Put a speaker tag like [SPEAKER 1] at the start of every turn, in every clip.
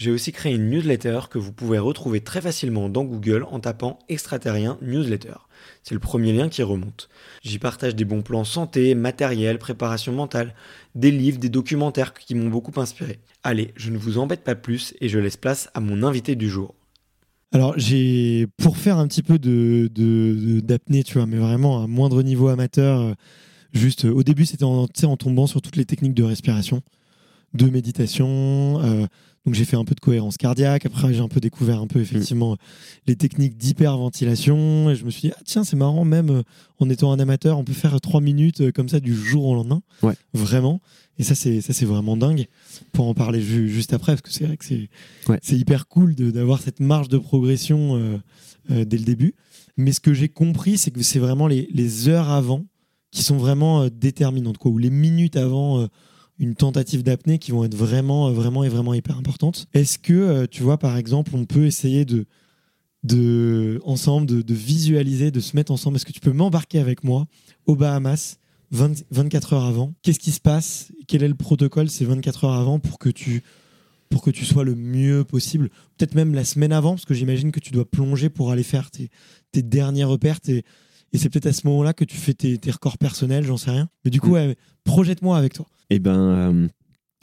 [SPEAKER 1] j'ai aussi créé une newsletter que vous pouvez retrouver très facilement dans Google en tapant extraterrien newsletter. C'est le premier lien qui remonte. J'y partage des bons plans santé, matériel, préparation mentale, des livres, des documentaires qui m'ont beaucoup inspiré. Allez, je ne vous embête pas plus et je laisse place à mon invité du jour. Alors, j'ai, pour faire un petit peu de, d'apnée, tu vois, mais vraiment à moindre niveau amateur, euh, juste euh, au début, c'était en tombant sur toutes les techniques de respiration, de méditation. euh, donc, j'ai fait un peu de cohérence cardiaque. Après, j'ai un peu découvert un peu effectivement les techniques d'hyperventilation. Et je me suis dit, ah, tiens, c'est marrant, même euh, en étant un amateur, on peut faire trois minutes euh, comme ça du jour au lendemain.
[SPEAKER 2] Ouais.
[SPEAKER 1] Vraiment. Et ça, c'est, ça, c'est vraiment dingue. Pour en parler ju- juste après, parce que c'est vrai que c'est,
[SPEAKER 2] Ouais.
[SPEAKER 1] hyper cool d'avoir cette marge de progression euh, euh, dès le début. Mais ce que j'ai compris, c'est que c'est vraiment les, les heures avant qui sont vraiment euh, déterminantes, quoi, ou les minutes avant une tentative d'apnée qui vont être vraiment, euh, vraiment et vraiment hyper importantes. Est-ce que, euh, tu vois, par exemple, on peut essayer de, de ensemble, de, de visualiser, de se mettre ensemble? Est-ce que tu peux m'embarquer avec moi aux Bahamas 20 24 heures avant? Qu'est-ce qui se passe? Quel est le protocole ces 24 heures avant pour que tu pour que tu sois le mieux possible? Peut-être même la semaine avant, parce que j'imagine que tu dois plonger pour aller faire tes, tes derniers repères. tes- et c'est peut-être à ce moment-là que tu fais tes, tes records personnels, j'en sais rien. Mais du coup,
[SPEAKER 2] Mm.
[SPEAKER 1] ouais, projette-moi avec toi.
[SPEAKER 2] Eh ben, euh,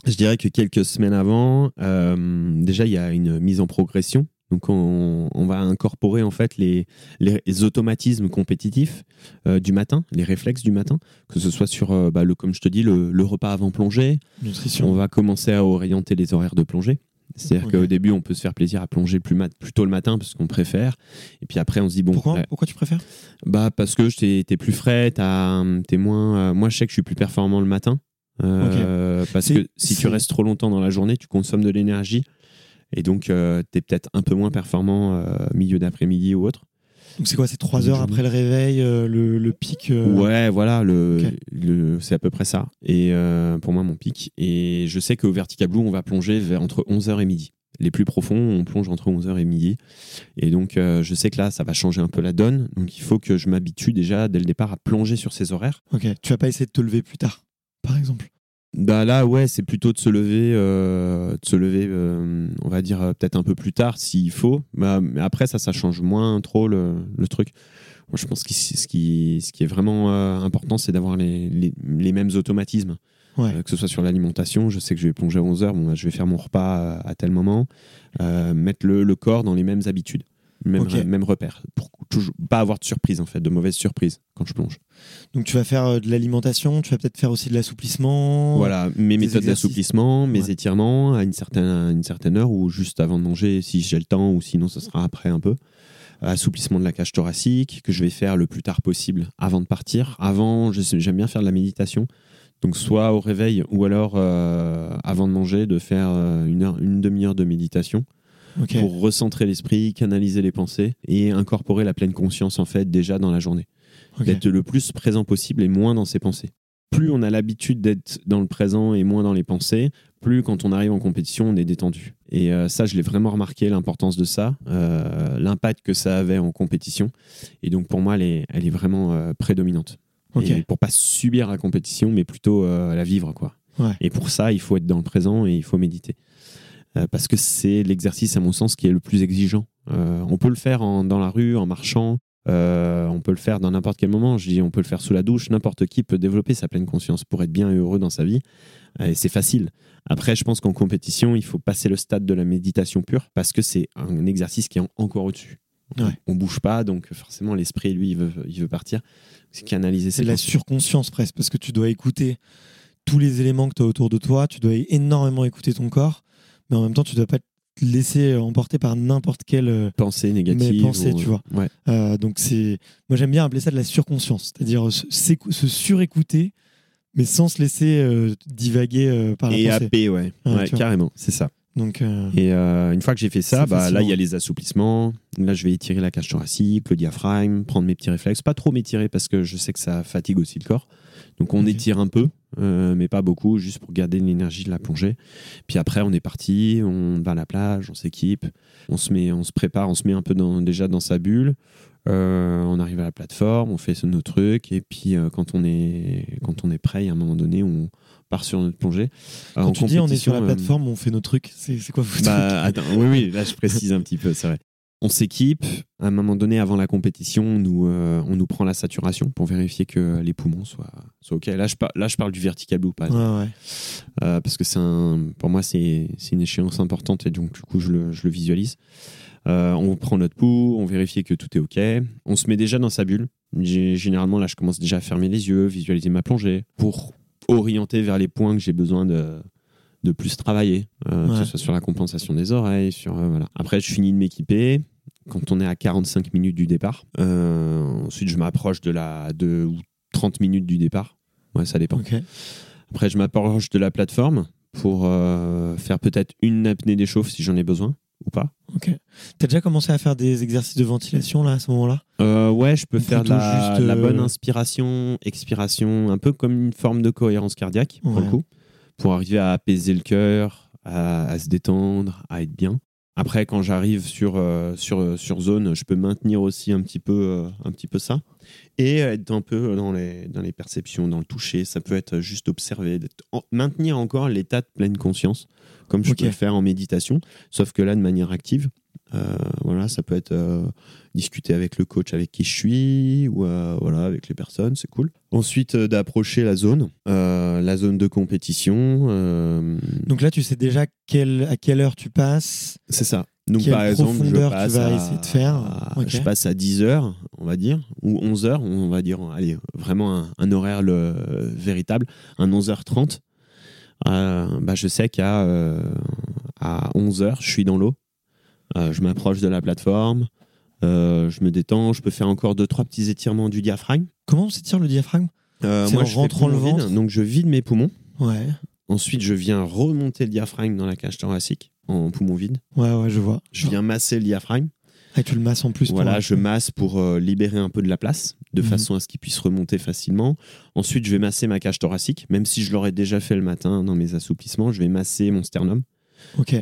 [SPEAKER 2] je dirais que quelques semaines avant, euh, déjà, il y a une mise en progression. Donc, on, on va incorporer en fait les, les, les automatismes compétitifs euh, du matin, les réflexes du matin, que ce soit sur, euh, bah, le, comme je te dis, le, le repas avant plongée.
[SPEAKER 1] Nutrition.
[SPEAKER 2] On va commencer à orienter les horaires de plongée. C'est-à-dire qu'au début, on peut se faire plaisir à plonger plus, mat- plus tôt le matin parce qu'on préfère. Et puis après, on se dit, bon,
[SPEAKER 1] Pourquoi,
[SPEAKER 2] euh,
[SPEAKER 1] Pourquoi tu préfères?
[SPEAKER 2] bah parce que t'es es plus frais, t'es moins. moi, je sais que je suis plus performant le matin. Euh, Parce que si tu restes trop longtemps dans la journée, tu consommes de l'énergie. Et donc, euh, t'es peut-être un peu moins performant euh, milieu d'après-midi ou autre.
[SPEAKER 1] Donc c'est quoi C'est trois heures après le réveil, euh, le, le pic
[SPEAKER 2] Ouais, voilà, le,
[SPEAKER 1] Ok.
[SPEAKER 2] le- c'est à peu près ça. Et pour moi, mon pic. Et je sais qu'au Vertical Blue, on va plonger vers entre 11h et midi. Les plus profonds, on plonge entre 11h et midi. Et donc, euh, je sais que là, ça va changer un peu la donne. Donc, il faut que je m'habitue déjà dès le départ à plonger sur ces horaires.
[SPEAKER 1] Ok. Tu vas pas essayer de te lever plus tard, par exemple
[SPEAKER 2] Bah là, ouais, c'est plutôt de se lever, euh, de se lever, euh, on va dire euh, peut-être un peu plus tard s'il faut. Bah, mais après, ça, ça change moins trop le, le truc. Moi, je pense que ce qui, ce qui est vraiment euh, important, c'est d'avoir les, les, les mêmes automatismes.
[SPEAKER 1] Ouais.
[SPEAKER 2] Que ce soit sur l'alimentation, je sais que je vais plonger à 11h, bon, bah, je vais faire mon repas à, à tel moment, mettre le, le corps dans les mêmes habitudes, même,
[SPEAKER 1] Ok.
[SPEAKER 2] même repère, pour toujours pas avoir de surprise en fait, de mauvaises surprises quand je plonge.
[SPEAKER 1] Donc tu vas faire euh, de l'alimentation, tu vas peut-être faire aussi de l'assouplissement.
[SPEAKER 2] Voilà, mes
[SPEAKER 1] des
[SPEAKER 2] méthodes d'assouplissement, mes
[SPEAKER 1] Ouais.
[SPEAKER 2] étirements à une certaine, à une certaine heure ou juste avant de manger si j'ai le temps ou sinon ce sera après un peu. Assouplissement de la cage thoracique que je vais faire le plus tard possible avant de partir. Avant, j'aime bien faire de la méditation. Donc soit au réveil ou alors euh, avant de manger, de faire euh, une, heure, une demi-heure de méditation Pour recentrer l'esprit, canaliser les pensées et incorporer la pleine conscience en fait déjà dans la journée
[SPEAKER 1] ok.
[SPEAKER 2] d'être le plus présent possible et moins dans ses pensées. Plus on a l'habitude d'être dans le présent et moins dans les pensées, plus quand on arrive en compétition, on est détendu. Et euh, ça, je l'ai vraiment remarqué, l'importance de ça, euh, l'impact que ça avait en compétition. Et donc pour moi, elle est, elle est vraiment euh, prédominante.
[SPEAKER 1] Ok.
[SPEAKER 2] Et pour pas subir la compétition, mais plutôt la vivre. quoi.
[SPEAKER 1] Ouais.
[SPEAKER 2] Et pour ça, il faut être dans le présent et il faut méditer. Euh, parce que c'est l'exercice, à mon sens, qui est le plus exigeant. Euh, on peut le faire en- dans la rue, en marchant, euh, on peut le faire dans n'importe quel moment. Je dis, on peut le faire sous la douche. N'importe qui peut développer sa pleine conscience pour être bien et heureux dans sa vie. Et c'est facile. Après, je pense qu'en compétition, il faut passer le stade de la méditation pure parce que c'est un exercice qui est en- encore au-dessus. On-
[SPEAKER 1] Ouais.
[SPEAKER 2] On bouge pas, donc forcément, l'esprit, lui, il veut, il veut partir. C'est canaliser
[SPEAKER 1] C'est la surconscience presque, parce que tu dois écouter tous les éléments que tu as autour de toi, tu dois énormément écouter ton corps, mais en même temps, tu dois pas te laisser emporter par n'importe quelle. euh,
[SPEAKER 2] pensées négatives.
[SPEAKER 1] pensées,
[SPEAKER 2] ou-
[SPEAKER 1] tu vois.
[SPEAKER 2] Ouais.
[SPEAKER 1] euh, donc, c'est. Moi, j'aime bien appeler ça de la surconscience, c'est-à-dire se, s'écou- se surécouter, mais sans se laisser euh, divaguer euh, par la
[SPEAKER 2] Et
[SPEAKER 1] pensée.
[SPEAKER 2] Ouais, carrément, c'est ça.
[SPEAKER 1] Donc, euh,
[SPEAKER 2] Et euh, une fois que j'ai fait ça, bah, là, il y a les assouplissements. Là, je vais étirer la cage thoracique, le diaphragme, prendre mes petits réflexes. Pas trop m'étirer parce que je sais que ça fatigue aussi le corps. Donc, on étire un peu, euh, mais pas beaucoup, juste pour garder l'énergie de la plongée. Puis après, on est parti, on va à la plage, on s'équipe, on se met, on se prépare, on se met un peu dans- déjà dans sa bulle. Euh, on arrive à la plateforme, on fait nos trucs, et puis euh, quand on est quand on est prêt, à un moment donné, on part sur notre plongée.
[SPEAKER 1] Quand
[SPEAKER 2] en
[SPEAKER 1] tu dis on est sur la plateforme, on fait nos trucs, c'est quoi vos
[SPEAKER 2] bah, attends, oui, oui, là je précise un petit peu, c'est vrai. On s'équipe. À un moment donné, avant la compétition, on nous, euh, on nous prend la saturation pour vérifier que les poumons soient, soient OK. Là je, par- là, je parle du vertical blue.
[SPEAKER 1] Ouais, ouais.
[SPEAKER 2] Euh, parce que un, pour moi, c'est une échéance importante et donc, du coup, je le, je le visualise. Euh, on prend notre pouls, on vérifie que tout est OK. On se met déjà dans sa bulle. Généralement, là, je commence déjà à fermer les yeux, visualiser ma plongée pour orienter vers les points que j'ai besoin de, de plus travailler, euh, que ce soit sur la compensation des oreilles. Sur, euh, voilà. Après, je finis de m'équiper. Quand on est à 45 minutes du départ, Euh, ensuite je m'approche de la de ou 30 minutes du départ. Ouais, ça dépend. Après, je m'approche de la plateforme pour faire peut-être une apnée d'échauffe si j'en ai besoin ou pas.
[SPEAKER 1] Ok. T'as déjà commencé à faire des exercices de ventilation là à ce moment-là?
[SPEAKER 2] Euh, ouais, je peux
[SPEAKER 1] Ou
[SPEAKER 2] faire de la,
[SPEAKER 1] juste,
[SPEAKER 2] la bonne inspiration, expiration, un peu comme une forme de cohérence cardiaque pour le coup, pour arriver à apaiser le cœur, à, à se détendre, à être bien. Après, quand j'arrive sur, euh, sur, sur zone, je peux maintenir aussi un petit peu, euh, un petit peu ça et être un peu dans les, dans les perceptions, dans le toucher. Ça peut être juste observer, en- maintenir encore l'état de pleine conscience, comme je peux le faire en méditation, sauf que là, de manière active. Euh, voilà, ça peut être euh, discuter avec le coach avec qui je suis ou euh, voilà avec les personnes, c'est cool. Ensuite, d'approcher la zone, la zone de compétition.
[SPEAKER 1] Donc là, tu sais déjà à quelle heure tu passes.
[SPEAKER 2] c'est ça. Donc
[SPEAKER 1] Quelle
[SPEAKER 2] par exemple, je
[SPEAKER 1] profondeur tu
[SPEAKER 2] passe
[SPEAKER 1] vas
[SPEAKER 2] à,
[SPEAKER 1] essayer de faire
[SPEAKER 2] je passe à 10 heures, on va dire, ou 11 heures, on va dire, allez, vraiment un, un horaire le, véritable, un 11h30. Euh, bah, je sais qu'à euh, à 11 heures, je suis dans l'eau. Euh, je m'approche de la plateforme, euh, je me détends, je peux faire encore deux trois petits étirements du diaphragme.
[SPEAKER 1] Comment on s'étire le diaphragme
[SPEAKER 2] Euh, moi,
[SPEAKER 1] en
[SPEAKER 2] je
[SPEAKER 1] rentrant le
[SPEAKER 2] vide,
[SPEAKER 1] ventre
[SPEAKER 2] donc je vide mes poumons.
[SPEAKER 1] Ouais.
[SPEAKER 2] Ensuite, je viens remonter le diaphragme dans la cage thoracique en poumon vide.
[SPEAKER 1] Ouais, ouais, je vois.
[SPEAKER 2] Je viens masser le diaphragme.
[SPEAKER 1] Ah, tu le masses en plus. pour-
[SPEAKER 2] Voilà, je masse pour euh, libérer un peu de la place, de
[SPEAKER 1] Mhm.
[SPEAKER 2] façon à ce qu'il puisse remonter facilement. Ensuite, je vais masser ma cage thoracique, même si je l'aurais déjà fait le matin dans mes assouplissements, je vais masser mon sternum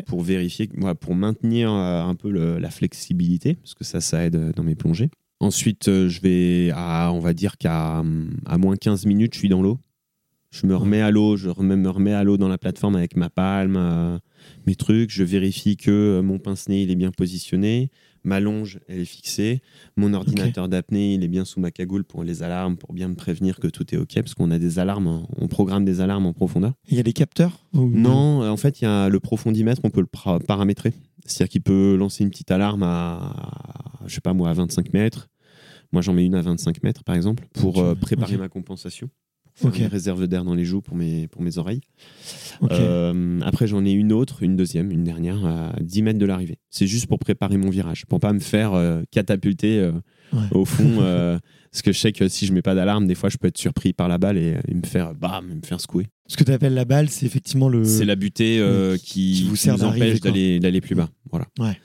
[SPEAKER 2] Pour vérifier, pour maintenir euh, un peu la flexibilité, parce que ça, ça aide euh, dans mes plongées. Ensuite, euh, je vais, à, on va dire qu'à hum, à moins 15 minutes, je suis dans l'eau. Je me remets à l'eau, je me remets à l'eau dans la plateforme avec ma palme, mes trucs. Je vérifie que mon pince-nez il est bien positionné, ma longe elle est fixée, mon ordinateur d'apnée il est bien sous ma cagoule pour les alarmes, pour bien me prévenir que tout est ok, parce qu'on a des alarmes, en- on programme des alarmes en profondeur.
[SPEAKER 1] Il y a des capteurs ou-
[SPEAKER 2] Non, euh, en fait, il y a le profondimètre, on peut le paramétrer. C'est-à-dire qu'il peut lancer une petite alarme à, je sais pas moi, à 25 mètres. Moi, j'en mets une à 25 mètres, par exemple, pour euh, préparer ma compensation. Pour faire
[SPEAKER 1] Ok.
[SPEAKER 2] une réserve d'air dans les joues pour mes, pour mes oreilles. Euh, après, j'en ai une autre, une deuxième, une dernière à 10 mètres de l'arrivée. C'est juste pour préparer mon virage, pour pas me faire euh, catapulter euh,
[SPEAKER 1] Ouais.
[SPEAKER 2] au fond. euh, parce que je sais que si je mets pas d'alarme, des fois, je peux être surpris par la balle et, euh, et me faire bam, me faire secouer.
[SPEAKER 1] Ce que tu appelles la balle, c'est effectivement le.
[SPEAKER 2] C'est la butée euh, qui,
[SPEAKER 1] qui vous
[SPEAKER 2] qui nous empêche d'aller plus bas. Voilà.
[SPEAKER 1] Ouais.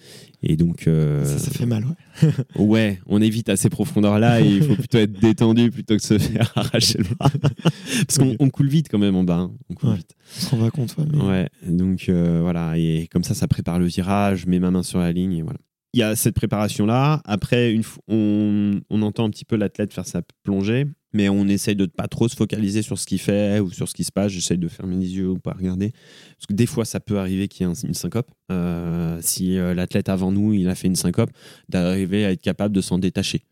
[SPEAKER 2] Et donc, euh,
[SPEAKER 1] Ça, ça fait mal, ouais.
[SPEAKER 2] ouais, on évite à ces profondeurs-là et il faut plutôt être détendu plutôt que se faire arracher le bras. Parce qu'on on coule vite quand même en bas. hein. On coule
[SPEAKER 1] Ouais.
[SPEAKER 2] vite.
[SPEAKER 1] On se rend compte, ouais. mais-
[SPEAKER 2] Ouais, donc euh, voilà, et comme ça, ça prépare le virage, je mets ma main sur la ligne, et voilà. Il y a cette préparation-là. Après, une on, on entend un petit peu l'athlète faire sa plongée, mais on essaye de ne pas trop se focaliser sur ce qu'il fait ou sur ce qui se passe. J'essaye de fermer les yeux ou pas regarder. Parce que des fois, ça peut arriver qu'il y ait un- une syncope. Euh, si euh, l'athlète avant nous, il a fait une syncope, d'arriver à être capable de s'en détacher.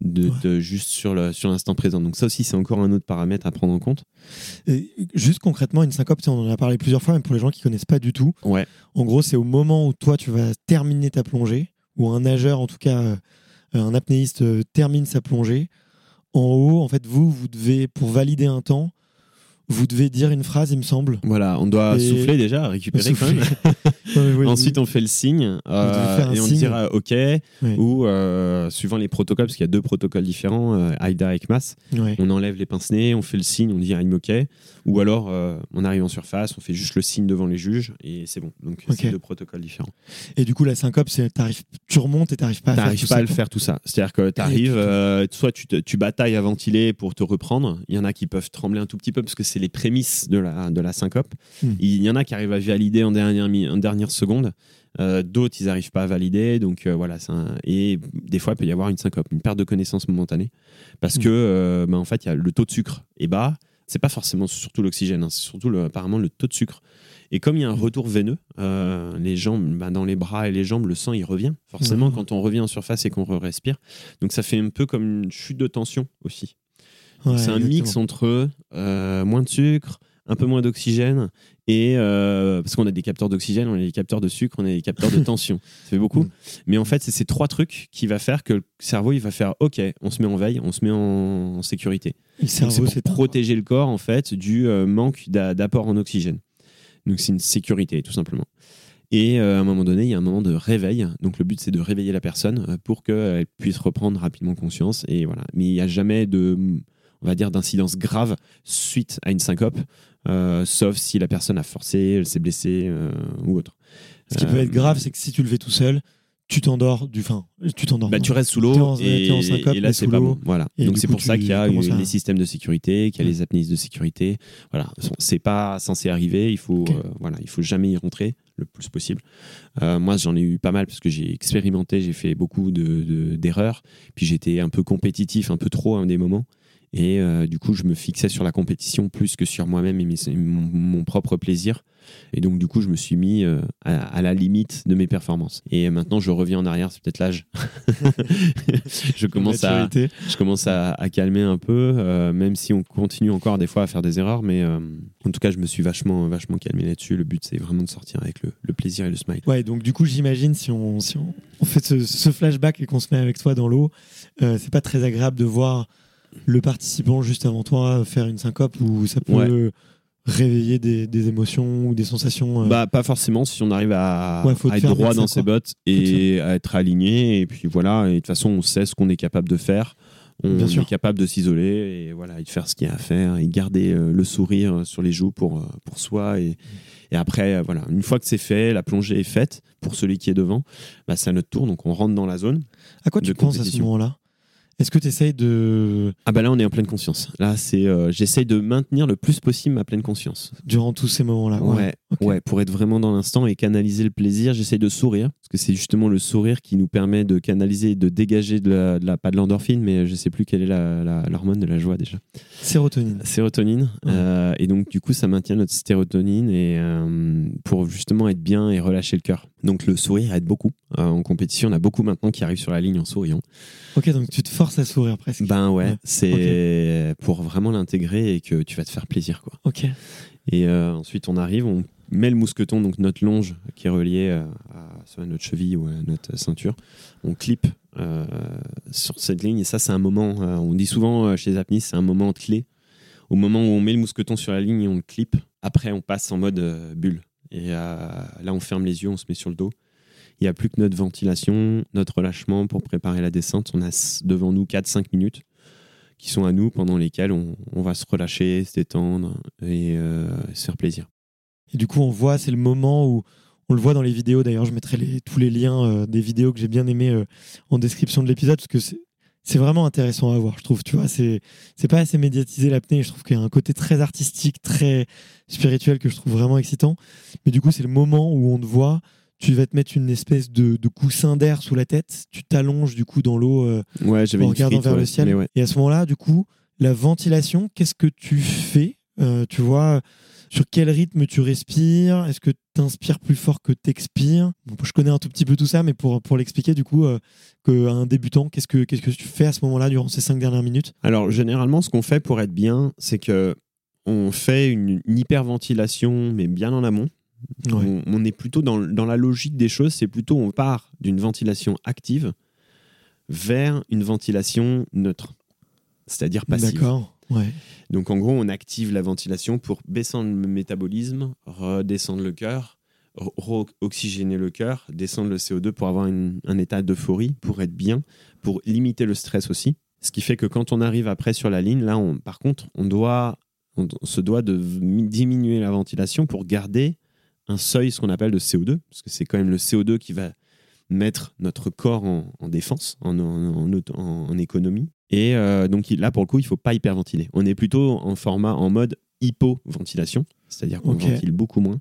[SPEAKER 2] De,
[SPEAKER 1] Ouais.
[SPEAKER 2] de juste sur le- sur l'instant présent. Donc ça aussi, c'est encore un autre paramètre à prendre en compte.
[SPEAKER 1] Et juste concrètement, une syncope, on en a parlé plusieurs fois, mais pour les gens qui connaissent pas du tout,
[SPEAKER 2] Ouais.
[SPEAKER 1] en gros, c'est au moment où toi, tu vas terminer ta plongée, ou un nageur, en tout cas, euh, un apnéiste euh, termine sa plongée. En haut, en fait, vous, vous devez, pour valider un temps, vous devez dire une phrase, il me semble.
[SPEAKER 2] Voilà, on doit
[SPEAKER 1] Et-
[SPEAKER 2] souffler déjà, récupérer quand même. Ensuite, on fait le signe euh, et on
[SPEAKER 1] signe.
[SPEAKER 2] dira OK
[SPEAKER 1] Ouais.
[SPEAKER 2] ou euh, suivant les protocoles, parce qu'il y a deux protocoles différents, euh, AIDA et CMAS,
[SPEAKER 1] Ouais.
[SPEAKER 2] on enlève les pince-nez, on fait le signe, on dit I'm OK, ou alors euh, on arrive en surface, on fait juste le signe devant les juges et c'est bon. Donc
[SPEAKER 1] Ok.
[SPEAKER 2] c'est deux protocoles différents.
[SPEAKER 1] Et du coup, la syncope, c'est tu remontes et t'arrives pas à faire tout
[SPEAKER 2] pas à le faire tout ça. C'est-à-dire que tu arrives,
[SPEAKER 1] putain.
[SPEAKER 2] soit tu, te- tu batailles à ventiler pour te reprendre. Il y en a qui peuvent trembler un tout petit peu parce que c'est les prémices de la, de la syncope.
[SPEAKER 1] Hmm.
[SPEAKER 2] Il y en a qui arrivent à valider en dernière, en dernière seconde. Euh, D'autres, ils n'arrivent pas à valider. Donc euh, voilà. un- Et des fois, il peut y avoir une syncope, une perte de connaissance momentanée. Parce
[SPEAKER 1] Hmm.
[SPEAKER 2] que, euh, bah, en fait, il y a le taux de sucre est bas. C'est pas forcément surtout l'oxygène, hein, c'est surtout le- apparemment le taux de sucre. Et comme il y a un retour veineux, euh, les jambes, bah, dans les bras et les jambes, le sang il revient. Forcément, quand on revient en surface et qu'on respire, donc ça fait un peu comme une chute de tension aussi.
[SPEAKER 1] Ouais,
[SPEAKER 2] c'est un mix entre moins de sucre, un peu moins d'oxygène et euh, parce qu'on a des capteurs d'oxygène, on a des capteurs de sucre, on a des capteurs de tension. Ça fait beaucoup.
[SPEAKER 1] Mhm.
[SPEAKER 2] Mais en fait, c'est ces trois trucs qui va faire que le cerveau il va faire OK, on se met en veille, on se met en, en sécurité. C'est pour protéger le corps en fait du euh, manque d'a- d'apport en oxygène. Donc c'est une sécurité tout simplement. Et euh, à un moment donné, il y a un moment de réveil. Donc le but c'est de réveiller la personne pour qu'elle puisse reprendre rapidement conscience. Et voilà. Mais il n'y a jamais de, on va dire, d'incidence grave suite à une syncope, euh, sauf si la personne a forcé, elle s'est blessée euh, ou autre.
[SPEAKER 1] Ce qui peut
[SPEAKER 2] Euh,
[SPEAKER 1] être grave, c'est que si tu le fais tout seul, tu t'endors du fin. Tu t'endors.
[SPEAKER 2] bah, tu restes sous l'eau et,
[SPEAKER 1] t'es en syncope,
[SPEAKER 2] et là c'est pas bon. Voilà.
[SPEAKER 1] Et
[SPEAKER 2] Donc c'est pour ça qu'il y a eu
[SPEAKER 1] à-
[SPEAKER 2] les systèmes de sécurité, qu'il y a les apnéistes de sécurité. Voilà, c'est pas censé arriver. Il faut, euh, voilà, il faut jamais y rentrer le plus possible. Euh, moi, j'en ai eu pas mal parce que j'ai expérimenté, j'ai fait beaucoup de- de- d'erreurs. Puis j'étais un peu compétitif, un peu trop à un des moments. Et euh, du coup, je me fixais sur la compétition plus que sur moi-même et mes- mon, mon propre plaisir. Et donc, du coup, je me suis mis euh, à, à la limite de mes performances. Et maintenant, je reviens en arrière, c'est peut-être l'âge. je commence à, je commence à, à calmer un peu, euh, même si on continue encore des fois à faire des erreurs. Mais euh, en tout cas, je me suis vachement, vachement calmé là-dessus. Le but, c'est vraiment de sortir avec le, le plaisir et le smile.
[SPEAKER 1] Ouais, donc du coup, j'imagine si on, si on, on fait ce, ce flashback et qu'on se met avec toi dans l'eau, c'est pas très agréable de voir le participant juste avant toi faire une syncope où ça peut
[SPEAKER 2] Ouais.
[SPEAKER 1] réveiller des, des émotions ou des sensations. euh,
[SPEAKER 2] Bah, pas forcément si on arrive à,
[SPEAKER 1] Ouais,
[SPEAKER 2] être droit dans ses bottes et à être aligné. Et puis voilà, et de toute façon, on sait ce qu'on est capable de faire. On
[SPEAKER 1] Bien sûr.
[SPEAKER 2] est capable de s'isoler et voilà, et de faire ce qu'il y a à faire et garder euh, le sourire sur les joues pour, euh, pour soi. Et, et après, voilà, une fois que c'est fait, la plongée est faite pour celui qui est devant, bah, c'est à notre tour. Donc on rentre dans la zone.
[SPEAKER 1] à quoi tu penses à ce moment-là? Est-ce que tu essayes de,
[SPEAKER 2] Ah bah là, on est en pleine conscience. Là, c'est, euh, j'essaye de maintenir le plus possible ma pleine conscience.
[SPEAKER 1] durant tous ces moments-là
[SPEAKER 2] Ouais, ouais, pour être vraiment dans l'instant et canaliser le plaisir, j'essaye de sourire parce que c'est justement le sourire qui nous permet de canaliser, et de dégager de la, de la- pas de l'endorphine, mais je sais plus quelle est l'hormone de la joie déjà.
[SPEAKER 1] Sérotonine.
[SPEAKER 2] Sérotonine.
[SPEAKER 1] Ouais.
[SPEAKER 2] euh, et donc du coup, ça maintient notre sérotonine et euh, pour justement être bien et relâcher le cœur. Donc le sourire aide beaucoup. Euh, en compétition, on a beaucoup maintenant qui arrivent sur la ligne en souriant.
[SPEAKER 1] Ok, donc tu te forces à sourire presque.
[SPEAKER 2] Ben ouais,
[SPEAKER 1] Ouais,
[SPEAKER 2] c'est pour vraiment l'intégrer et que tu vas te faire plaisir quoi.
[SPEAKER 1] Ok.
[SPEAKER 2] Et euh, ensuite, on arrive, on met le mousqueton, donc notre longe qui est reliée euh, à notre cheville ou à notre ceinture. On clip euh, sur cette ligne. Et ça, c'est un moment, euh, on dit souvent chez les c'est un moment clé. Au moment où on met le mousqueton sur la ligne et on le clip, après, on passe en mode bulle. Et là, on ferme les yeux, on se met sur le dos. Il n'y a plus que notre ventilation, notre relâchement pour préparer la descente. On a devant nous 4-5 minutes qui sont à nous, pendant lesquelles on, va se relâcher, se détendre et se faire plaisir.
[SPEAKER 1] Et du coup, on voit, c'est le moment où on le voit dans les vidéos. D'ailleurs, je mettrai les- tous les liens euh, des vidéos que j'ai bien aimées euh, en description de l'épisode parce que c'est vraiment intéressant à voir, je trouve. Tu vois, c'est pas assez médiatisé l'apnée. Je trouve qu'il y a un côté très artistique, très spirituel que je trouve vraiment excitant. Mais du coup, c'est le moment où on te voit. Tu vas te mettre une espèce de, de coussin d'air sous la tête. Tu t'allonges du coup dans l'eau. euh,
[SPEAKER 2] Ouais,
[SPEAKER 1] en regardant
[SPEAKER 2] frite,
[SPEAKER 1] vers
[SPEAKER 2] ouais,
[SPEAKER 1] le ciel.
[SPEAKER 2] ouais.
[SPEAKER 1] Et à ce moment-là, du coup, la ventilation, qu'est-ce que tu fais Tu vois, sur quel rythme tu respires? Est-ce que tu inspires plus fort que tu expires Je connais un tout petit peu tout ça, mais pour, pour l'expliquer, du coup, euh, que un débutant, qu'est-ce que, qu'est-ce que tu fais à ce moment-là durant ces cinq dernières minutes?
[SPEAKER 2] Alors, généralement, ce qu'on fait pour être bien, c'est que on fait une, une hyperventilation, mais bien en amont. On, on est plutôt dans, dans la logique des choses, c'est plutôt on part d'une ventilation active vers une ventilation neutre, c'est-à-dire passive.
[SPEAKER 1] D'accord.
[SPEAKER 2] Donc en gros, on active la ventilation pour descendre le métabolisme, redescendre le cœur, oxygéner le cœur, descendre le CO2 pour avoir un état d'euphorie, pour être bien, pour limiter le stress aussi. Ce qui fait que quand on arrive après sur la ligne, là, on, par contre, on doit, on, se doit de diminuer la ventilation pour garder un seuil, ce qu'on appelle de CO2, parce que c'est quand même le CO2 qui va mettre notre corps en, en défense, en, économie. Et euh, donc là, pour le coup, il ne faut pas hyperventiler. On est plutôt en format, en mode hypoventilation, c'est-à-dire qu'on ventile beaucoup moins,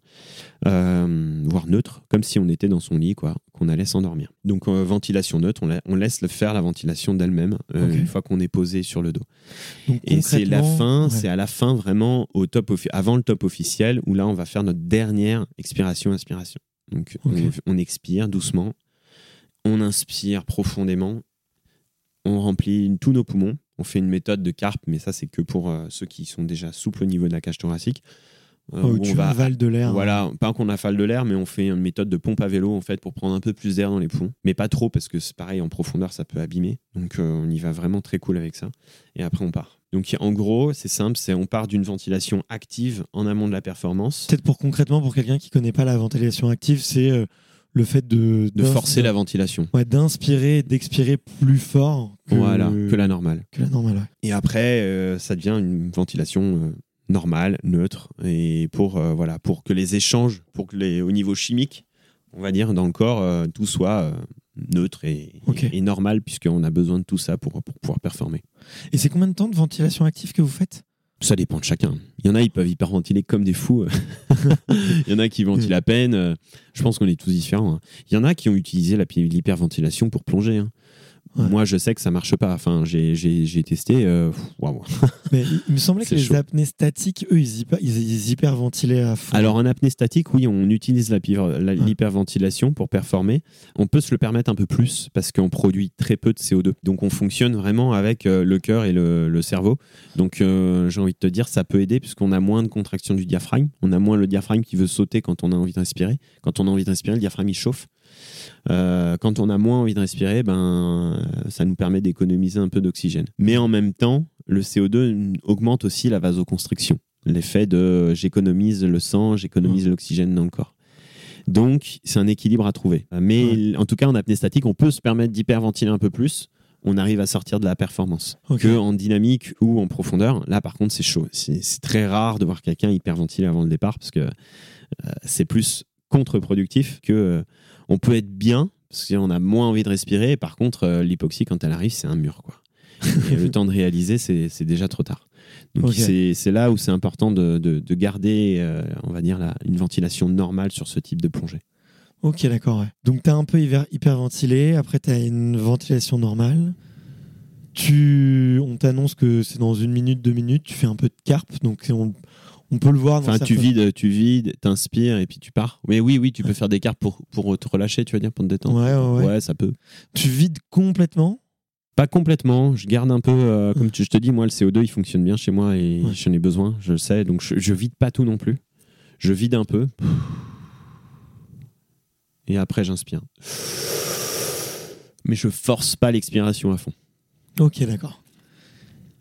[SPEAKER 2] euh, voire neutre, comme si on était dans son lit, quoi, qu'on allait s'endormir. Donc euh, ventilation neutre, on, la- on laisse le faire la ventilation d'elle-même euh, une fois qu'on est posé sur le dos.
[SPEAKER 1] Donc,
[SPEAKER 2] Et c'est la fin,
[SPEAKER 1] ouais.
[SPEAKER 2] c'est à la fin vraiment au top avant le top officiel où là on va faire notre dernière expiration inspiration. Donc on expire doucement, on inspire profondément, on remplit tous nos poumons, on fait une méthode de carpe, mais ça c'est que pour euh, ceux qui sont déjà souples au niveau de la cage thoracique. euh,
[SPEAKER 1] Oh,
[SPEAKER 2] où
[SPEAKER 1] tu
[SPEAKER 2] on va
[SPEAKER 1] avales de l'air.
[SPEAKER 2] voilà, pas qu'on affale de l'air, mais on fait une méthode de pompe à vélo en fait pour prendre un peu plus d'air dans les poumons, mais pas trop parce que c'est pareil en profondeur ça peut abîmer. Donc euh, on y va vraiment très cool avec ça. Et après on part. Donc en gros c'est simple, c'est on part d'une ventilation active en amont de la performance,
[SPEAKER 1] Peut-être pour concrètement, pour quelqu'un qui connaît pas la ventilation active, c'est le fait de,
[SPEAKER 2] de forcer la ventilation.
[SPEAKER 1] ouais, d'inspirer, d'expirer plus fort que,
[SPEAKER 2] Voilà, que la normale.
[SPEAKER 1] que la normale. ouais.
[SPEAKER 2] Et après, euh, ça devient une ventilation euh, normale, neutre, et pour, euh, voilà, pour que les échanges, pour que les, au niveau chimique, on va dire, dans le corps, tout soit neutre et,
[SPEAKER 1] Ok.
[SPEAKER 2] et, et normal, puisqu'on a besoin de tout ça pour, pour pouvoir performer.
[SPEAKER 1] Et c'est combien de temps de ventilation active que vous faites?
[SPEAKER 2] Ça dépend de chacun. Il y en a, ils peuvent hyperventiler comme des fous. Il y en a qui ventilent à peine. Euh, Je pense qu'on est tous différents. hein. Il y en a qui ont utilisé la- l'hyperventilation pour plonger. hein.
[SPEAKER 1] Ouais.
[SPEAKER 2] Moi, je sais que ça marche pas. Enfin, j'ai- j'ai j'ai testé. euh.
[SPEAKER 1] Mais il- me semblait que les
[SPEAKER 2] chaud.
[SPEAKER 1] apnées statiques, eux, ils, hyper, ils, ils hyperventilaient à fond.
[SPEAKER 2] Alors en apnée statique, oui, on utilise l'hyperventilation pour performer. On peut se le permettre un peu plus parce qu'on produit très peu de CO2. Donc on fonctionne vraiment avec euh, le cœur et le, le cerveau. Donc euh, j'ai envie de te dire, ça peut aider puisqu'on a moins de contraction du diaphragme. On a moins le diaphragme qui veut sauter quand on a envie d'inspirer. Quand on a envie d'inspirer, le diaphragme il chauffe. Euh, quand on a moins envie de respirer, ben, euh, ça nous permet d'économiser un peu d'oxygène. Mais en même temps, le CO2 augmente aussi la vasoconstriction. L'effet de j'économise le sang, j'économise l'oxygène dans le corps. Donc, c'est un équilibre à trouver. Mais en tout cas, en apnée statique, on peut se permettre d'hyperventiler un peu plus. On arrive à sortir de la performance.
[SPEAKER 1] Ok.
[SPEAKER 2] Que en dynamique ou en profondeur, là, par contre, c'est chaud. C'est c'est très rare de voir quelqu'un hyperventiler avant le départ parce que euh, c'est plus contre-productif que euh, on peut être bien parce qu'on a moins envie de respirer. Par contre, euh, l'hypoxie, quand elle arrive, c'est un mur. Quoi. Et le temps de réaliser, c'est déjà trop tard. Donc c'est là où c'est important de, de- de garder, euh, on va dire, la- une ventilation normale sur ce type de plongée.
[SPEAKER 1] Ok, d'accord. ouais. Donc, tu as un peu hyper, hyperventilé. Après, tu as une ventilation normale. Tu... On t'annonce que c'est dans une minute, deux minutes. Tu fais un peu de carpe. Donc, on, on peut le voir. dans
[SPEAKER 2] Enfin, tu
[SPEAKER 1] certains-
[SPEAKER 2] vides, tu vides, t'inspires et puis tu pars. Mais oui, oui, tu peux faire des cartes pour, pour te relâcher, tu veux dire, pour te détendre.
[SPEAKER 1] Ouais, ouais, ouais.
[SPEAKER 2] ça peut.
[SPEAKER 1] Tu vides complètement?
[SPEAKER 2] Pas complètement. Je garde un peu, euh, comme tu, je te dis, moi, le CO2, il fonctionne bien chez moi et
[SPEAKER 1] Ouais.
[SPEAKER 2] j'en ai besoin, je le sais. Donc, je, je vide pas tout non plus. Je vide un peu. Et après, j'inspire. Mais je force pas l'expiration à fond.
[SPEAKER 1] Ok, d'accord.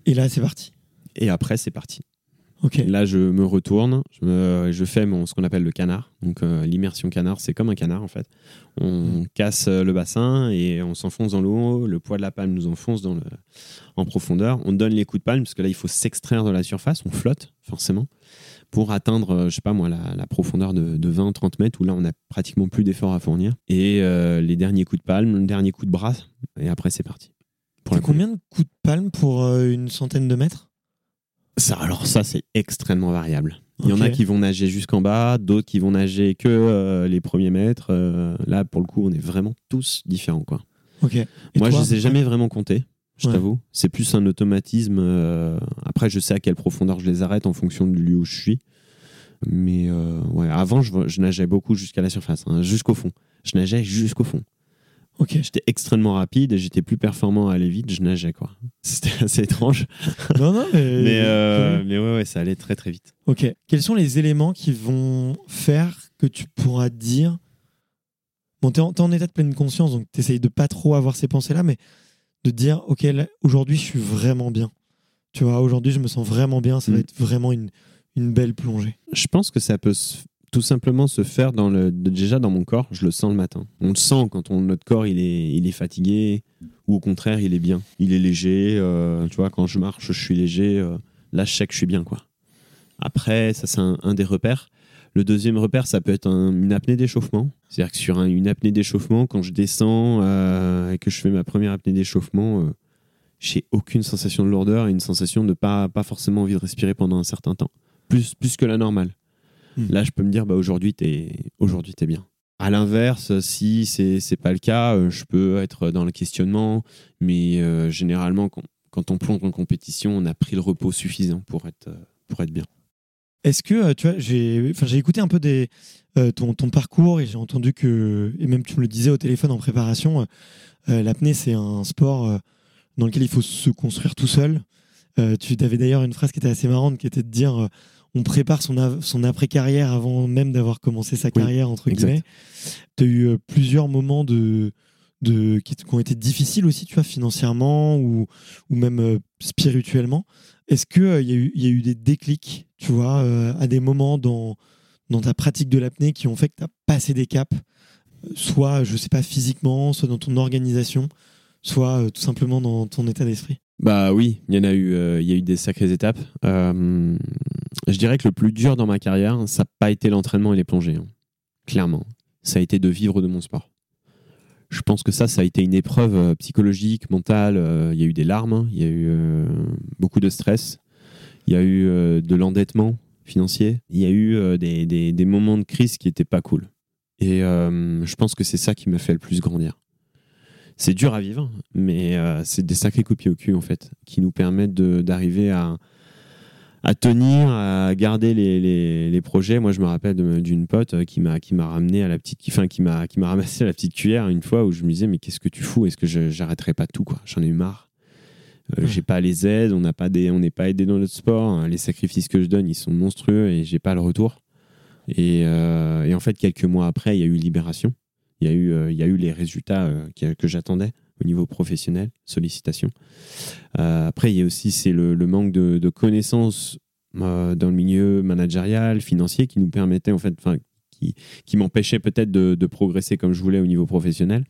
[SPEAKER 1] Et là, c'est parti.
[SPEAKER 2] Et après, c'est parti.
[SPEAKER 1] Ok.
[SPEAKER 2] Là, je me retourne, je, me- je fais mon, ce qu'on appelle le canard. Donc, euh, l'immersion canard, c'est comme un canard en fait. On casse euh, le bassin et on s'enfonce dans l'eau. Le poids de la palme nous enfonce dans le, en profondeur. On donne les coups de palme parce que là, il faut s'extraire de la surface. On flotte forcément pour atteindre, euh, je sais pas moi, la, la profondeur de, de 20-30 mètres où là, on n'a pratiquement plus d'efforts à fournir. Et euh, les derniers coups de palme, le dernier coup de bras, et après, c'est parti. Pour
[SPEAKER 1] combien de coups de palme pour euh, une centaine de mètres?
[SPEAKER 2] Ça, alors ça, c'est extrêmement variable. Il y en a qui vont nager jusqu'en bas, d'autres qui vont nager que euh, les premiers mètres. Euh, là, pour le coup, on est vraiment tous différents. Quoi. Moi, je les ai jamais vraiment comptés, je
[SPEAKER 1] Ouais.
[SPEAKER 2] t'avoue. C'est plus un automatisme. euh, Après, je sais à quelle profondeur je les arrête en fonction du lieu où je suis. Mais ouais, avant, je, je nageais beaucoup jusqu'à la surface, hein, jusqu'au fond. Je nageais jusqu'au fond.
[SPEAKER 1] Ok.
[SPEAKER 2] J'étais extrêmement rapide et j'étais plus performant à aller vite. Je nageais, quoi. C'était assez étrange.
[SPEAKER 1] non, non, mais.
[SPEAKER 2] Mais, euh, mais ouais, ouais, ça allait très, très vite.
[SPEAKER 1] Ok. Quels sont les éléments qui vont faire que tu pourras dire. Bon, t'es en, en état de pleine conscience, donc t'essayes de pas trop avoir ces pensées-là, mais de dire, ok, aujourd'hui, je suis vraiment bien. Tu vois, aujourd'hui, je me sens vraiment bien, ça va
[SPEAKER 2] Mm.
[SPEAKER 1] être vraiment une, une belle plongée.
[SPEAKER 2] Je pense que ça peut se- tout simplement se faire dans le, déjà dans mon corps. Je le sens le matin. On le sent quand on- notre corps il est, il est fatigué ou au contraire il est bien. Il est léger. euh, tu vois, quand je marche, je suis léger. euh, là, je sais que je suis bien. quoi. Après, ça c'est un, des repères. Le deuxième repère, ça peut être un- une apnée d'échauffement. C'est-à-dire que sur un- une apnée d'échauffement, quand je descends euh, et que je fais ma première apnée d'échauffement, euh, j'ai aucune sensation de lourdeur et une sensation de pas, pas forcément envie de respirer pendant un certain temps. Plus que la normale.
[SPEAKER 1] Hmm.
[SPEAKER 2] Là, je peux me dire, bah, aujourd'hui, t'es aujourd'hui, t'es bien. À l'inverse, si c'est c'est pas le cas, euh, je peux être dans le questionnement, mais euh, généralement, quand, quand on plonge en compétition, on a pris le repos suffisant pour être, euh, pour être bien.
[SPEAKER 1] Est-ce que, tu vois, j'ai écouté un peu des, euh, ton, ton parcours et j'ai entendu que, et même tu me le disais au téléphone en préparation, euh, l'apnée, c'est un sport dans lequel il faut se construire tout seul. Tu avais d'ailleurs une phrase qui était assez marrante, qui était de dire on prépare son, après-carrière avant même d'avoir commencé sa
[SPEAKER 2] Oui,
[SPEAKER 1] carrière, entre guillemets. Tu as eu euh, plusieurs moments de, de, qui, qui ont été difficiles aussi, tu vois, financièrement ou, ou même euh, spirituellement. Est-ce qu'il il y, a eu- il y a eu des déclics, tu vois, euh, à des moments dans, dans ta pratique de l'apnée qui ont fait que tu as passé des caps, euh, soit, je sais pas, physiquement, soit dans ton organisation, soit euh, tout simplement dans ton état d'esprit?
[SPEAKER 2] Bah oui, il y en a eu, euh, il y a eu des sacrées étapes. Euh, je dirais que le plus dur dans ma carrière, ça n'a pas été l'entraînement et les plongées. hein. Clairement, ça a été de vivre de mon sport. Je pense que ça, ça a été une épreuve euh, psychologique, mentale. euh, Il y a eu des larmes, hein. il y a eu euh, beaucoup de stress, il y a eu de l'endettement financier, il y a eu des, moments de crise qui n'étaient pas cool. Et je pense que c'est ça qui m'a fait le plus grandir. C'est dur à vivre, mais c'est des sacrés coups de pied au cul, en fait, qui nous permettent d'arriver à, à tenir, à garder les, les- les projets. Moi, je me rappelle d'une pote euh, qui m'a qui m'a ramené à la petite, qui- enfin, qui m'a qui m'a ramassé à la petite cuillère une fois où je me disais mais qu'est-ce que tu fous? Est-ce que j'arrêterai pas tout quoi? J'en ai eu marre. Euh. J'ai pas les aides, on n'a pas des, on n'est pas aidé dans notre sport. hein. Les sacrifices que je donne, ils sont monstrueux et j'ai pas le retour. Et, euh, et en fait, quelques mois après, il y a eu libération. Il y a eu, euh, il y a eu les résultats que j'attendais au niveau professionnel, sollicitations. Euh, après, il y a aussi c'est le, le manque de, de connaissances euh, dans le milieu managérial, financier, qui nous permettait en fait, enfin, qui, qui m'empêchait peut-être de, de progresser comme je voulais au niveau professionnel.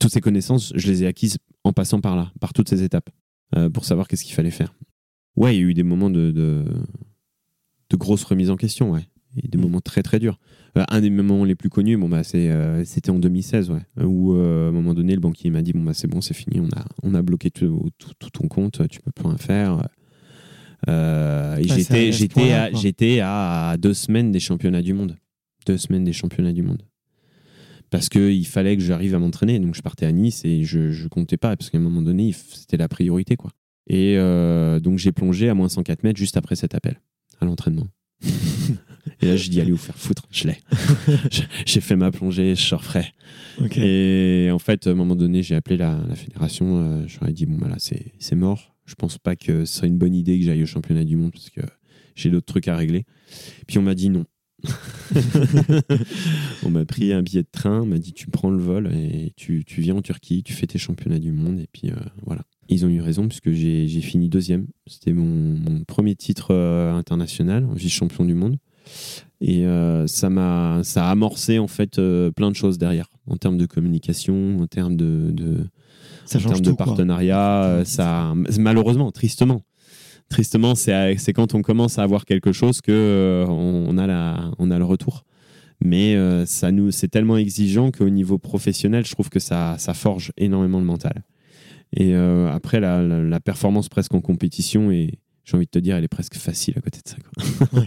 [SPEAKER 2] Toutes ces connaissances, je les ai acquises en passant par là, par toutes ces étapes, euh, pour savoir qu'est-ce qu'il fallait faire. Ouais, il y a eu des moments de, de, de grosses remises en question, ouais. Et des moments très très durs. Euh, un des moments les plus connus, bon, bah, c'est, euh, c'était en 2016, ouais, où euh, à un moment donné, le banquier m'a dit bon, bah, c'est bon, c'est fini, on a, on a bloqué tout, tout, tout ton compte, tu peux plus rien faire. Euh, et j'étais,
[SPEAKER 1] à ce
[SPEAKER 2] j'étais,
[SPEAKER 1] point-là,
[SPEAKER 2] à,
[SPEAKER 1] quoi.
[SPEAKER 2] j'étais à deux semaines des championnats du monde. Deux semaines des championnats du monde. Parce qu'il fallait que j'arrive à m'entraîner. Donc je partais à Nice et je, je comptais pas, parce qu'à un moment donné, c'était la priorité. quoi. Et donc j'ai plongé à moins 104 mètres juste après cet appel, à l'entraînement. Et là, je dis, allez vous faire foutre, je l'ai. j'ai fait ma plongée, je sors frais.
[SPEAKER 1] Ok.
[SPEAKER 2] Et en fait, à un moment donné, j'ai appelé la, la fédération. euh, ai dit bon, voilà, c'est c'est mort. Je pense pas que ce serait une bonne idée que j'aille au championnat du monde parce que j'ai d'autres trucs à régler. Puis on m'a dit non. on m'a pris un billet de train, on m'a dit tu prends le vol et tu, tu, viens en Turquie, tu fais tes championnats du monde et puis euh, voilà. Ils ont eu raison puisque j'ai fini deuxième. C'était mon, mon, premier titre euh, international, vice-champion du monde. Et euh, ça m'a ça a amorcé en fait plein de choses derrière en termes de communication, en termes de, de
[SPEAKER 1] ça
[SPEAKER 2] en termes de partenariat. Ça malheureusement, tristement, tristement, c'est quand on commence à avoir quelque chose que on, a la on a le retour. Mais euh, ça nous c'est tellement exigeant qu'au niveau professionnel je trouve que ça, ça forge énormément le mental. Et euh, après la, la, performance presque en compétition et j'ai envie de te dire elle est presque facile à côté de ça
[SPEAKER 1] quoi.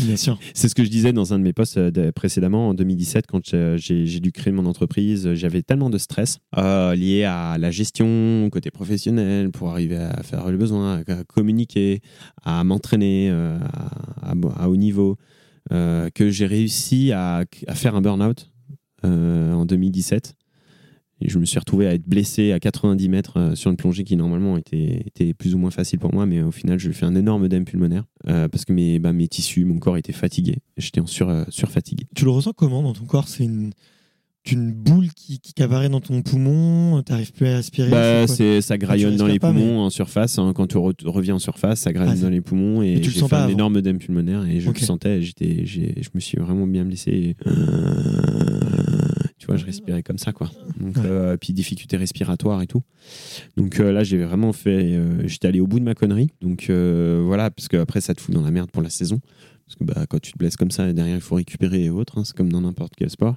[SPEAKER 1] bien sûr
[SPEAKER 2] c'est ce que je disais dans un de mes posts euh, précédemment en 2017 quand j'ai dû créer mon entreprise j'avais tellement de stress lié à la gestion côté professionnel pour arriver à faire le besoin à communiquer à m'entraîner à, à, haut niveau euh, que j'ai réussi à, à, faire un burn-out euh, en 2017. Et je me suis retrouvé à être blessé à 90 mètres euh, sur une plongée qui normalement était, était, plus ou moins facile pour moi, mais au final, je fais un énorme dème pulmonaire parce que mes, bah, mes tissus, mon corps était fatigué. J'étais en sur, surfatigué.
[SPEAKER 1] Tu le ressens comment dans ton corps? C'est une une boule qui, qui apparaît dans ton poumon, t'arrives plus à respirer?
[SPEAKER 2] Bah, c'est Ça graillonne dans les poumons en surface. Hein. quand tu reviens en surface, ça graillonne ah, dans les poumons. Et, j'ai fait un énorme dème pulmonaire et je le sentais. J'étais, je me suis vraiment bien blessé. tu vois, je respirais comme ça, quoi. Donc, euh, puis difficulté respiratoire et tout. Donc euh, là, j'ai vraiment fait. Euh, j'étais allé au bout de ma connerie. Donc voilà, parce que après, ça te fout dans la merde pour la saison. Parce que bah, quand tu te blesses comme ça, derrière, il faut récupérer et autres. Hein. c'est comme dans n'importe quel sport.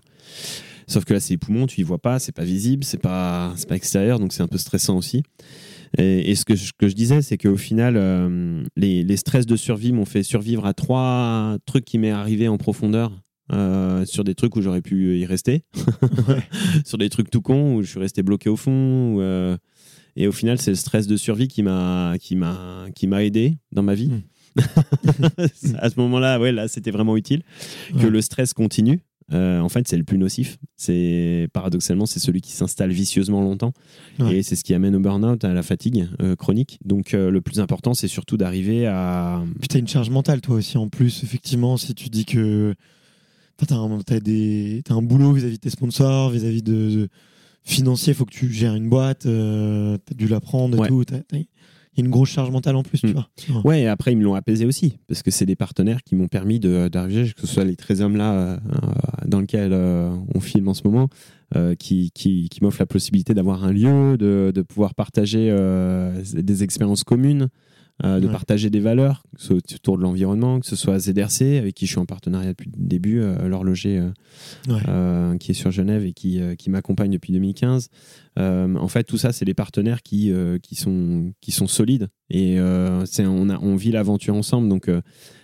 [SPEAKER 2] Sauf que là, c'est les poumons, tu y vois pas, c'est pas visible, c'est pas, pas extérieur, donc c'est un peu stressant aussi. Et, ce que je, que je disais, c'est qu'au final, euh, les, les, stress de survie m'ont fait survivre à trois trucs qui m'est arrivé en profondeur. Euh, sur des trucs où j'aurais pu y rester, sur des trucs tout cons où je suis resté bloqué au fond. Euh, et au final, c'est le stress de survie qui m'a qui m'a qui m'a aidé dans ma vie. Hmm. à ce moment-là, ouais, là, c'était vraiment utile que le stress continue euh, en fait, c'est le plus nocif. C'est paradoxalement, c'est celui qui s'installe vicieusement longtemps, et c'est ce qui amène au burn-out, à la fatigue euh, chronique. Donc, euh, le plus important, c'est surtout d'arriver à.
[SPEAKER 1] Puis t'as une charge mentale, toi aussi, en plus. Effectivement, si tu dis que t'as un, as des... un boulot vis-à-vis de tes sponsors, vis-à-vis de, financier, il faut que tu gères une boîte, t'as dû l'apprendre et tout il y a une grosse charge mentale en plus, tu mm. vois.
[SPEAKER 2] Ouais, et après, ils me l'ont apaisé aussi, parce que c'est des partenaires qui m'ont permis d'arriver, que ce soit les 13 hommes là, euh, dans lequel euh, on filme en ce moment, euh, qui, qui, qui m'offrent la possibilité d'avoir un lieu, de, de pouvoir partager des expériences communes. Euh, de partager des valeurs, que ce soit autour de l'environnement, que ce soit ZRC, avec qui je suis en partenariat depuis le début, euh, l'horloger euh, qui est sur Genève et qui, qui m'accompagne depuis 2015. en fait, tout ça, c'est des partenaires qui, qui, sont, qui sont solides et on, a, on vit l'aventure ensemble. Donc,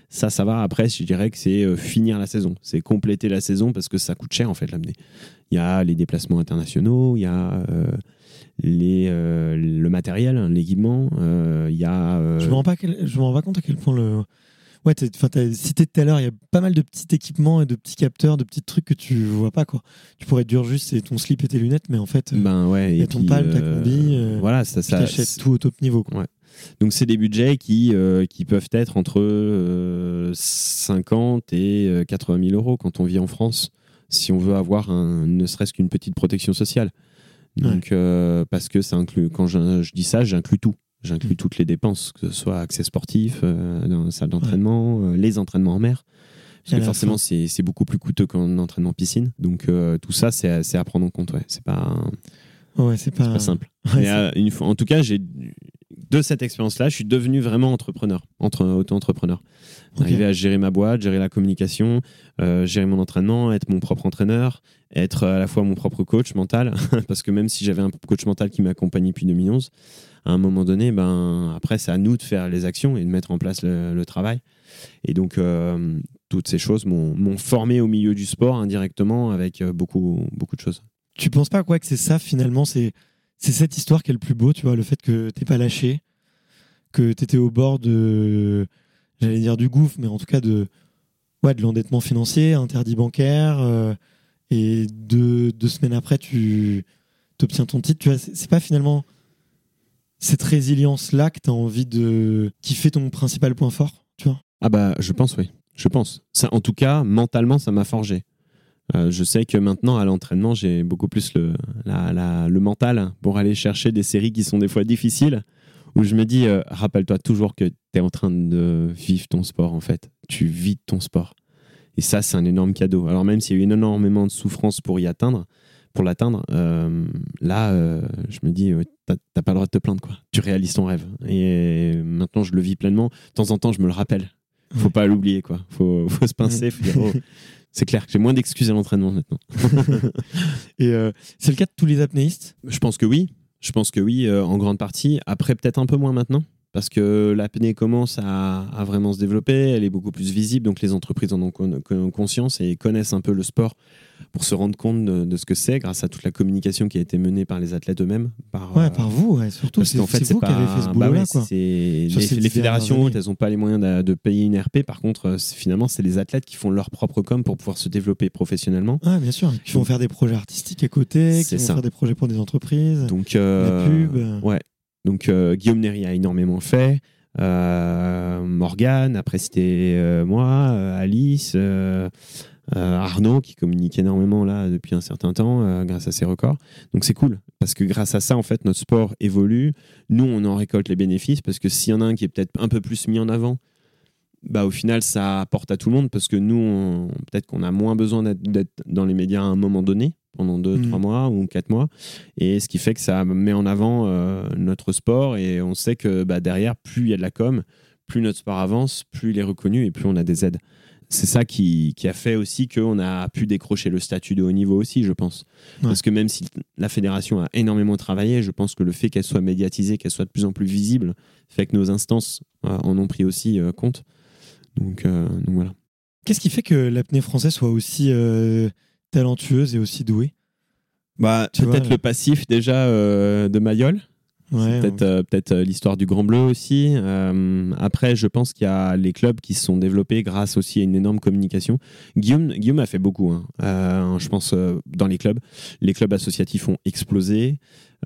[SPEAKER 2] ça, ça va. Après, je dirais que c'est finir la saison. C'est compléter la saison parce que ça coûte cher, en fait, l'amener. Il y a les déplacements internationaux, il y a les, euh, le matériel, l'équipement. Euh, il y a.
[SPEAKER 1] Euh, je me rends pas, je me rends pas compte à quel point le. Ouais, tu as cité tout à l'heure, il y a pas mal de petits équipements et de petits capteurs, de petits trucs que tu vois pas quoi. Tu pourrais dire juste c'est ton slip et tes lunettes, mais en fait,
[SPEAKER 2] ben ouais,
[SPEAKER 1] il y a ton palme, ta combi.
[SPEAKER 2] voilà, ça, ça
[SPEAKER 1] tout au top niveau.
[SPEAKER 2] Ouais. Donc c'est des budgets qui, qui peuvent être entre 50 et 80 000 euros quand on vit en France, si on veut avoir un, ne serait-ce qu'une petite protection sociale. Donc, euh, parce que ça inclut, quand je, dis ça, j'inclus tout. J'inclus mm. toutes les dépenses, que ce soit accès sportif, euh, salle d'entraînement, euh, les entraînements en mer. Parce que forcément, c'est beaucoup plus coûteux qu'un entraînement piscine. Donc, tout ça, c'est à prendre en compte. Ouais. C'est pas,
[SPEAKER 1] ouais, c'est pas...
[SPEAKER 2] pas... simple. une fois, en tout cas, j'ai de cette expérience-là, je suis devenu vraiment entrepreneur, entre, auto-entrepreneur. Arriver à gérer ma boîte, gérer la communication, euh, gérer mon entraînement, être mon propre entraîneur, être à la fois mon propre coach mental, parce que même si j'avais un coach mental qui m'accompagnait depuis 2011, à un moment donné, ben, après, c'est à nous de faire les actions et de mettre en place le, travail. Et donc, euh, toutes ces choses m'ont formé au milieu du sport indirectement avec euh, beaucoup, beaucoup de choses.
[SPEAKER 1] Tu penses pas quoi que c'est ça finalement c'est c'est cette histoire qui est le plus beau, tu vois, le fait que t'es pas lâché, que tu étais au bord de, j'allais dire du gouffre, mais en tout cas de, ouais, de l'endettement financier, interdit bancaire, euh, et deux, deux, semaines après, tu obtiens ton titre. Tu vois, c'est pas finalement cette résilience-là que tu as envie de. qui fait ton principal point fort, tu vois?
[SPEAKER 2] Ah, bah, je pense, oui. Je pense. En tout cas, mentalement, ça m'a forgé. Euh, je sais que maintenant, à l'entraînement, j'ai beaucoup plus le, le mental pour aller chercher des séries qui sont des fois difficiles, où je me dis, euh, rappelle-toi toujours que tu es en train de vivre ton sport, en fait. Tu vis ton sport. Et ça, c'est un énorme cadeau. Alors même s'il y a eu énormément de souffrance pour y atteindre, pour l'atteindre, euh, là, euh, je me dis, ouais, t'as pas le droit de te plaindre, quoi. Tu réalises ton rêve. Et maintenant, je le vis pleinement. De temps en temps, je me le rappelle. Faut pas l'oublier, quoi. Faut, faut se pincer. Oh, c'est clair que j'ai moins d'excuses à l'entraînement maintenant.
[SPEAKER 1] Et euh, c'est le cas de tous les apnéistes?
[SPEAKER 2] Je pense que oui. Je pense que oui, euh, en grande partie. Après, peut-être un peu moins maintenant. Parce que l'apnée commence à, à vraiment se développer, elle est beaucoup plus visible, donc les entreprises en ont con- con- conscience et connaissent un peu le sport pour se rendre compte de, de ce que c'est, grâce à toute la communication qui a été menée par les athlètes eux-mêmes. Par,
[SPEAKER 1] Ouais,
[SPEAKER 2] euh,
[SPEAKER 1] par vous, ouais, surtout.
[SPEAKER 2] parce qu'en fait,
[SPEAKER 1] c'est vous
[SPEAKER 2] pas...
[SPEAKER 1] qui avez fait ce
[SPEAKER 2] bah
[SPEAKER 1] boulot-là,
[SPEAKER 2] ouais,
[SPEAKER 1] quoi.
[SPEAKER 2] les, fédérations hautes, elles n'ont pas les moyens de, de payer une RP. Par contre, euh, finalement, c'est les athlètes qui font leur propre com pour pouvoir se développer professionnellement.
[SPEAKER 1] Ah, bien sûr. Qui vont faire des projets artistiques à côté, qui vont
[SPEAKER 2] ça.
[SPEAKER 1] faire des projets pour des entreprises.
[SPEAKER 2] Donc, euh,
[SPEAKER 1] La pub.
[SPEAKER 2] Ouais. Donc, euh, Guillaume Néry a énormément fait. Euh, Morgane, après c'était euh, moi, Alice, Arnaud qui communique énormément là depuis un certain temps grâce à ses records. Donc c'est cool parce que grâce à ça en fait notre sport évolue. Nous on en récolte les bénéfices parce que s'il y en a un qui est peut-être un peu plus mis en avant, bah au final ça apporte à tout le monde parce que nous peut-être qu'on a moins besoin d'être dans les médias à un moment donné pendant deux,
[SPEAKER 1] Mm.
[SPEAKER 2] trois mois ou quatre mois et ce qui fait que ça met en avant euh, notre sport et on sait que bah, derrière, plus il y a de la com, plus notre sport avance, plus il est reconnu et plus on a des aides. C'est ça qui, qui a fait aussi qu'on a pu décrocher le statut de haut niveau aussi, je pense. Parce que même si la fédération a énormément travaillé, je pense que le fait qu'elle soit médiatisée, qu'elle soit de plus en plus visible, fait que nos instances euh, en ont pris aussi euh, compte. Donc, donc voilà.
[SPEAKER 1] Qu'est-ce qui fait que l'apnée française soit aussi talentueuse et aussi douée
[SPEAKER 2] Bah, peut-être
[SPEAKER 1] là.
[SPEAKER 2] le passif déjà euh, de Mayol,
[SPEAKER 1] Ouais,
[SPEAKER 2] peut-être euh, euh, l'histoire du Grand Bleu aussi. Euh, après, je pense qu'il y a les clubs qui se sont développés grâce aussi à une énorme communication. Guillaume, Guillaume a fait beaucoup. hein. Euh, je pense euh, dans les clubs, les clubs associatifs ont explosé.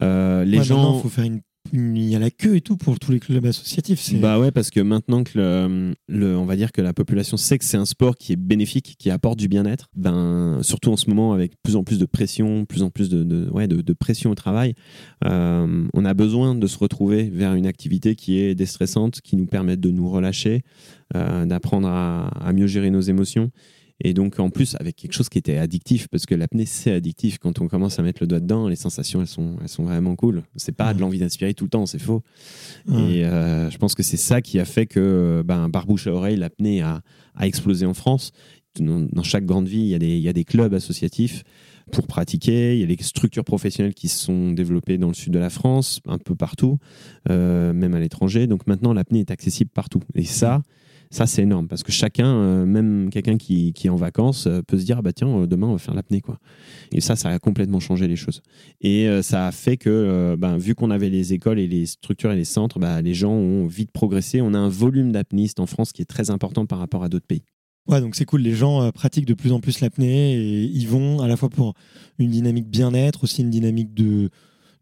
[SPEAKER 2] Euh, les
[SPEAKER 1] Ouais,
[SPEAKER 2] gens.
[SPEAKER 1] faut faire une... Il y a la queue et tout pour tous les clubs associatifs.
[SPEAKER 2] Bah ouais, parce que maintenant que le, on va dire que la population sait que c'est un sport qui est bénéfique, qui apporte du bien-être, ben surtout en ce moment avec plus en plus de pression, plus en plus de, de- ouais, de, pression au travail, euh, on a besoin de se retrouver vers une activité qui est déstressante, qui nous permette de nous relâcher, euh, d'apprendre à mieux gérer nos émotions. Et donc, en plus, avec quelque chose qui était addictif, parce que l'apnée, c'est addictif. Quand on commence à mettre le doigt dedans, les sensations, elles sont, elles sont vraiment cool. C'est pas de l'envie d'inspirer tout le temps, c'est faux.
[SPEAKER 1] Ouais.
[SPEAKER 2] Et euh, je pense que c'est ça qui a fait que ben, Barbouche à oreille, l'apnée a, a explosé en France. Dans, dans chaque grande ville, il y, a des, il y a des clubs associatifs pour pratiquer. Il y a des structures professionnelles qui se sont développées dans le sud de la France, un peu partout, euh, même à l'étranger. Donc maintenant, l'apnée est accessible partout. Et ça, ça c'est énorme parce que chacun, euh, même quelqu'un qui, est en vacances, euh, peut se dire ah bah tiens, euh, demain on va faire l'apnée quoi. Et ça, ça a complètement changé les choses. Et ça a fait que, ben, vu qu'on avait les écoles et les structures et les centres, bah, les gens ont vite progressé. On a un volume d'apnéistes en France qui est très important par rapport à d'autres pays.
[SPEAKER 1] Ouais, donc c'est cool. Les gens pratiquent de plus en plus l'apnée et y vont à la fois pour une dynamique bien-être, aussi une dynamique de,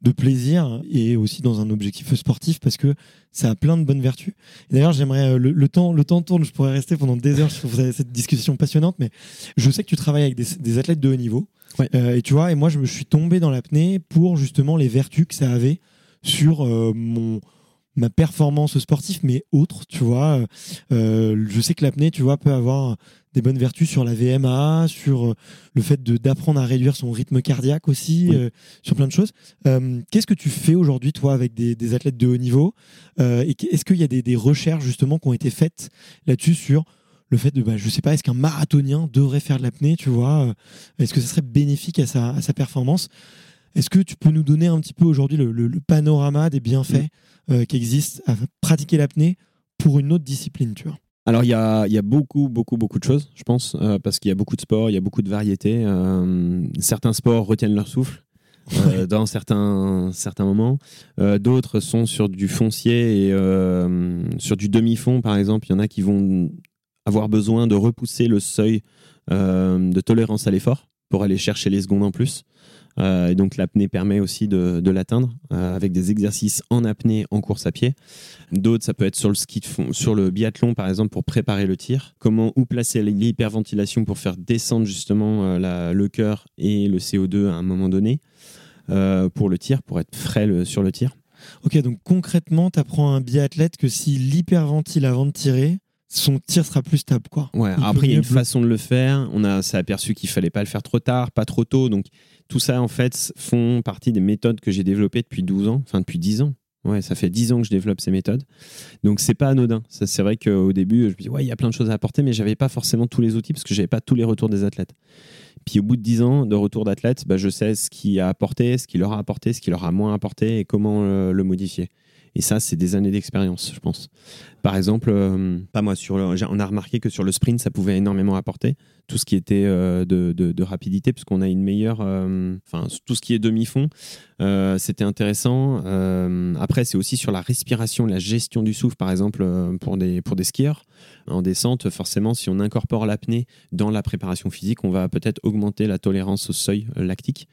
[SPEAKER 1] de plaisir et aussi dans un objectif sportif parce que ça a plein de bonnes vertus. D'ailleurs, j'aimerais euh, le, le temps le temps tourne. Je pourrais rester pendant des heures sur cette discussion passionnante, mais je sais que tu travailles avec des, des athlètes de haut niveau.
[SPEAKER 2] Ouais.
[SPEAKER 1] Euh, et tu vois, et moi, je me suis tombé dans l'apnée pour justement les vertus que ça avait sur euh, mon ma performance sportive, mais autre, tu vois. Euh, je sais que l'apnée, tu vois, peut avoir des bonnes vertus sur la VMA, sur euh, le fait d'apprendre à réduire son rythme cardiaque aussi,
[SPEAKER 2] Oui.
[SPEAKER 1] euh, sur plein de choses. Euh, Qu'est-ce que tu fais aujourd'hui, toi, avec des, des athlètes de haut niveau Euh, Et est-ce qu'il y a des, des recherches, justement, qui ont été faites là-dessus sur le fait de, bah, je sais pas, est-ce qu'un marathonien devrait faire de l'apnée, tu vois Est-ce que ça serait bénéfique à sa, à sa performance? Est-ce que tu peux nous donner un petit peu aujourd'hui le, le- le panorama des bienfaits qui existent à pratiquer l'apnée pour une autre discipline, tu vois?
[SPEAKER 2] Alors, il y a, il y a beaucoup, beaucoup, beaucoup de choses, je pense, euh, parce qu'il y a beaucoup de sports, il y a beaucoup de variétés. Euh, certains sports retiennent leur souffle. euh, dans certains, certains moments. D'autres sont sur du foncier et sur du demi-fond, par exemple. Il y en a qui vont avoir besoin de repousser le seuil de tolérance à l'effort pour aller chercher les secondes en plus. Euh, et donc l'apnée permet aussi de, l'atteindre euh, avec des exercices en apnée en course à pied. D'autres, ça peut être sur le biathlon par exemple pour préparer le tir. Comment où placer l'hyperventilation pour faire descendre justement euh, le cœur et le CO2 à un moment donné pour le tir, pour être frais sur le tir.
[SPEAKER 1] Ok, donc concrètement, tu apprends à un biathlète que s'il hyperventile avant de tirer, son tir sera plus stable, quoi.
[SPEAKER 2] Ouais, après, il y a une façon de le faire. On a, s'est aperçu qu'il fallait pas le faire trop tard, pas trop tôt. Donc, tout ça, en fait, font partie des méthodes que j'ai développées depuis 12 ans, enfin depuis 10 ans. Ouais, ça fait 10 ans que je développe ces méthodes. Donc, c'est pas anodin. Ça, c'est vrai qu'au début, je me dis, ouais, il y a plein de choses à apporter, mais j'avais pas forcément tous les outils parce que j'avais pas tous les retours des athlètes. Puis, au bout de 10 ans de retour d'athlètes, bah, je sais ce qui a apporté, ce qui leur a apporté, ce qui leur a moins apporté et comment euh, le modifier. Et ça, c'est des années d'expérience, je pense. Par exemple, euh, pas moi, sur on a remarqué que sur le sprint, ça pouvait énormément apporter. Tout ce qui était euh, de, de- de rapidité, puisqu'on a une meilleure. euh, Enfin, tout ce qui est demi-fond, euh, c'était intéressant. Après, c'est aussi sur la respiration, la gestion du souffle, par exemple, pour, des, pour des skieurs. En descente, forcément, si on incorpore l'apnée dans la préparation physique, on va peut-être augmenter la tolérance au seuil lactique.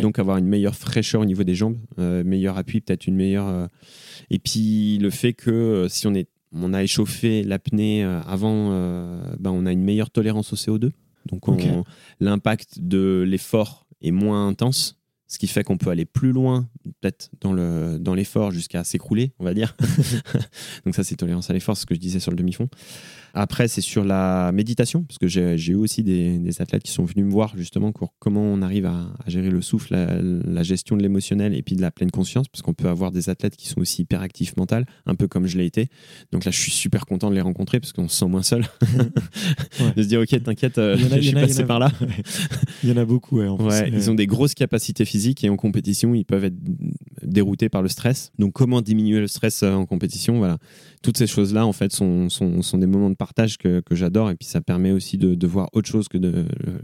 [SPEAKER 2] Donc, avoir une meilleure fraîcheur au niveau des jambes, meilleur appui, peut-être une meilleure. et puis le fait que si on, est, on a échauffé l'apnée euh, avant, euh, ben, on a une meilleure tolérance au CO2. Donc l'impact de l'effort est moins intense, ce qui fait qu'on peut aller plus loin, peut-être dans le dans l'effort jusqu'à s'écrouler, on va dire. Donc ça c'est tolérance à l'effort, ce que je disais sur le demi-fond. Après c'est sur la méditation, parce que j'ai eu aussi des, des athlètes qui sont venus me voir justement pour comment on arrive à, à gérer le souffle, la, la gestion de l'émotionnel et puis de la pleine conscience, parce qu'on peut avoir des athlètes qui sont aussi hyperactifs mental, un peu comme je l'ai été. Donc là je suis super content de les rencontrer parce qu'on se sent moins seul.
[SPEAKER 1] Ouais.
[SPEAKER 2] de se dire ok t'inquiète, euh, je suis passé par là.
[SPEAKER 1] Il y en a beaucoup, ouais. en.
[SPEAKER 2] Ouais, ils ont des grosses capacités physiques et en compétition, ils peuvent être déroutés par le stress. Donc, comment diminuer le stress euh, en compétition? Voilà. Toutes ces choses-là, en fait, sont, sont, sont des moments de partage que, que j'adore. Et puis, ça permet aussi de, de voir autre chose que de, euh,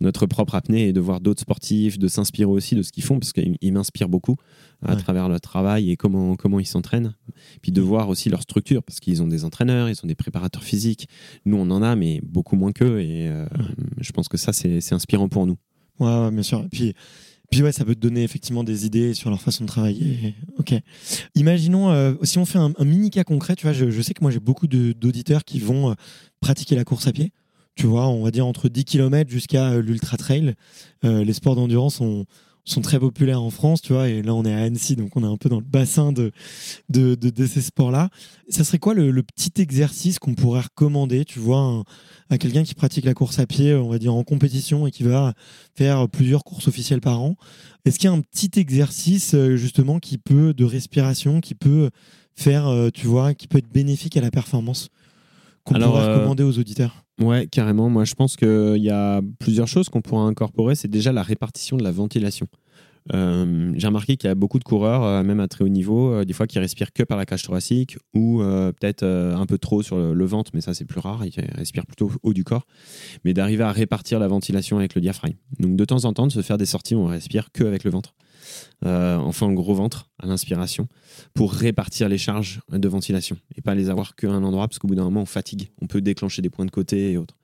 [SPEAKER 2] notre propre apnée et de voir d'autres sportifs, de s'inspirer aussi de ce qu'ils font, parce qu'ils ils m'inspirent beaucoup à
[SPEAKER 1] Ouais.
[SPEAKER 2] travers leur travail et comment, comment ils s'entraînent. Puis de voir aussi leur structure, parce qu'ils ont des entraîneurs, ils ont des préparateurs physiques. Nous, on en a, mais beaucoup moins qu'eux. Et euh, je pense que ça, c'est c'est inspirant pour nous.
[SPEAKER 1] Ouais, ouais, bien sûr. Et puis, puis ouais, ça peut te donner effectivement des idées sur leur façon de travailler. Ok. Imaginons, euh, si on fait un, mini cas concret, tu vois, je, sais que moi j'ai beaucoup d'auditeurs qui vont euh, pratiquer la course à pied. Tu vois, on va dire entre 10 km jusqu'à euh, l'ultra trail. Les sports d'endurance sont, sont très populaires en France, tu vois, et là on est à Annecy, donc on est un peu dans le bassin de, de, de, de ces sports-là. Ça serait quoi le, le petit exercice qu'on pourrait recommander, tu vois, un- à quelqu'un qui pratique la course à pied, on va dire en compétition et qui va faire plusieurs courses officielles par an? Est-ce qu'il y a un petit exercice euh, justement qui peut de respiration, qui peut faire, euh, tu vois, qui peut être bénéfique à la performance qu'on pourrait
[SPEAKER 2] euh,
[SPEAKER 1] recommander aux auditeurs?
[SPEAKER 2] Ouais, carrément. Moi, je pense qu'il y a plusieurs choses qu'on pourra incorporer. C'est déjà la répartition de la ventilation. Euh, J'ai remarqué qu'il y a beaucoup de coureurs, euh, même à très haut niveau, euh, des fois qui respirent que par la cage thoracique ou peut-être un peu trop sur le, le ventre, mais ça c'est plus rare, ils respirent plutôt haut du corps. Mais d'arriver à répartir la ventilation avec le diaphragme. Donc de temps en temps, de se faire des sorties où on respire que avec le ventre. Euh, enfin, le gros ventre à l'inspiration pour répartir les charges de ventilation et pas les avoir qu'à un endroit parce qu'au bout d'un moment on fatigue. On peut déclencher des points de côté et autres.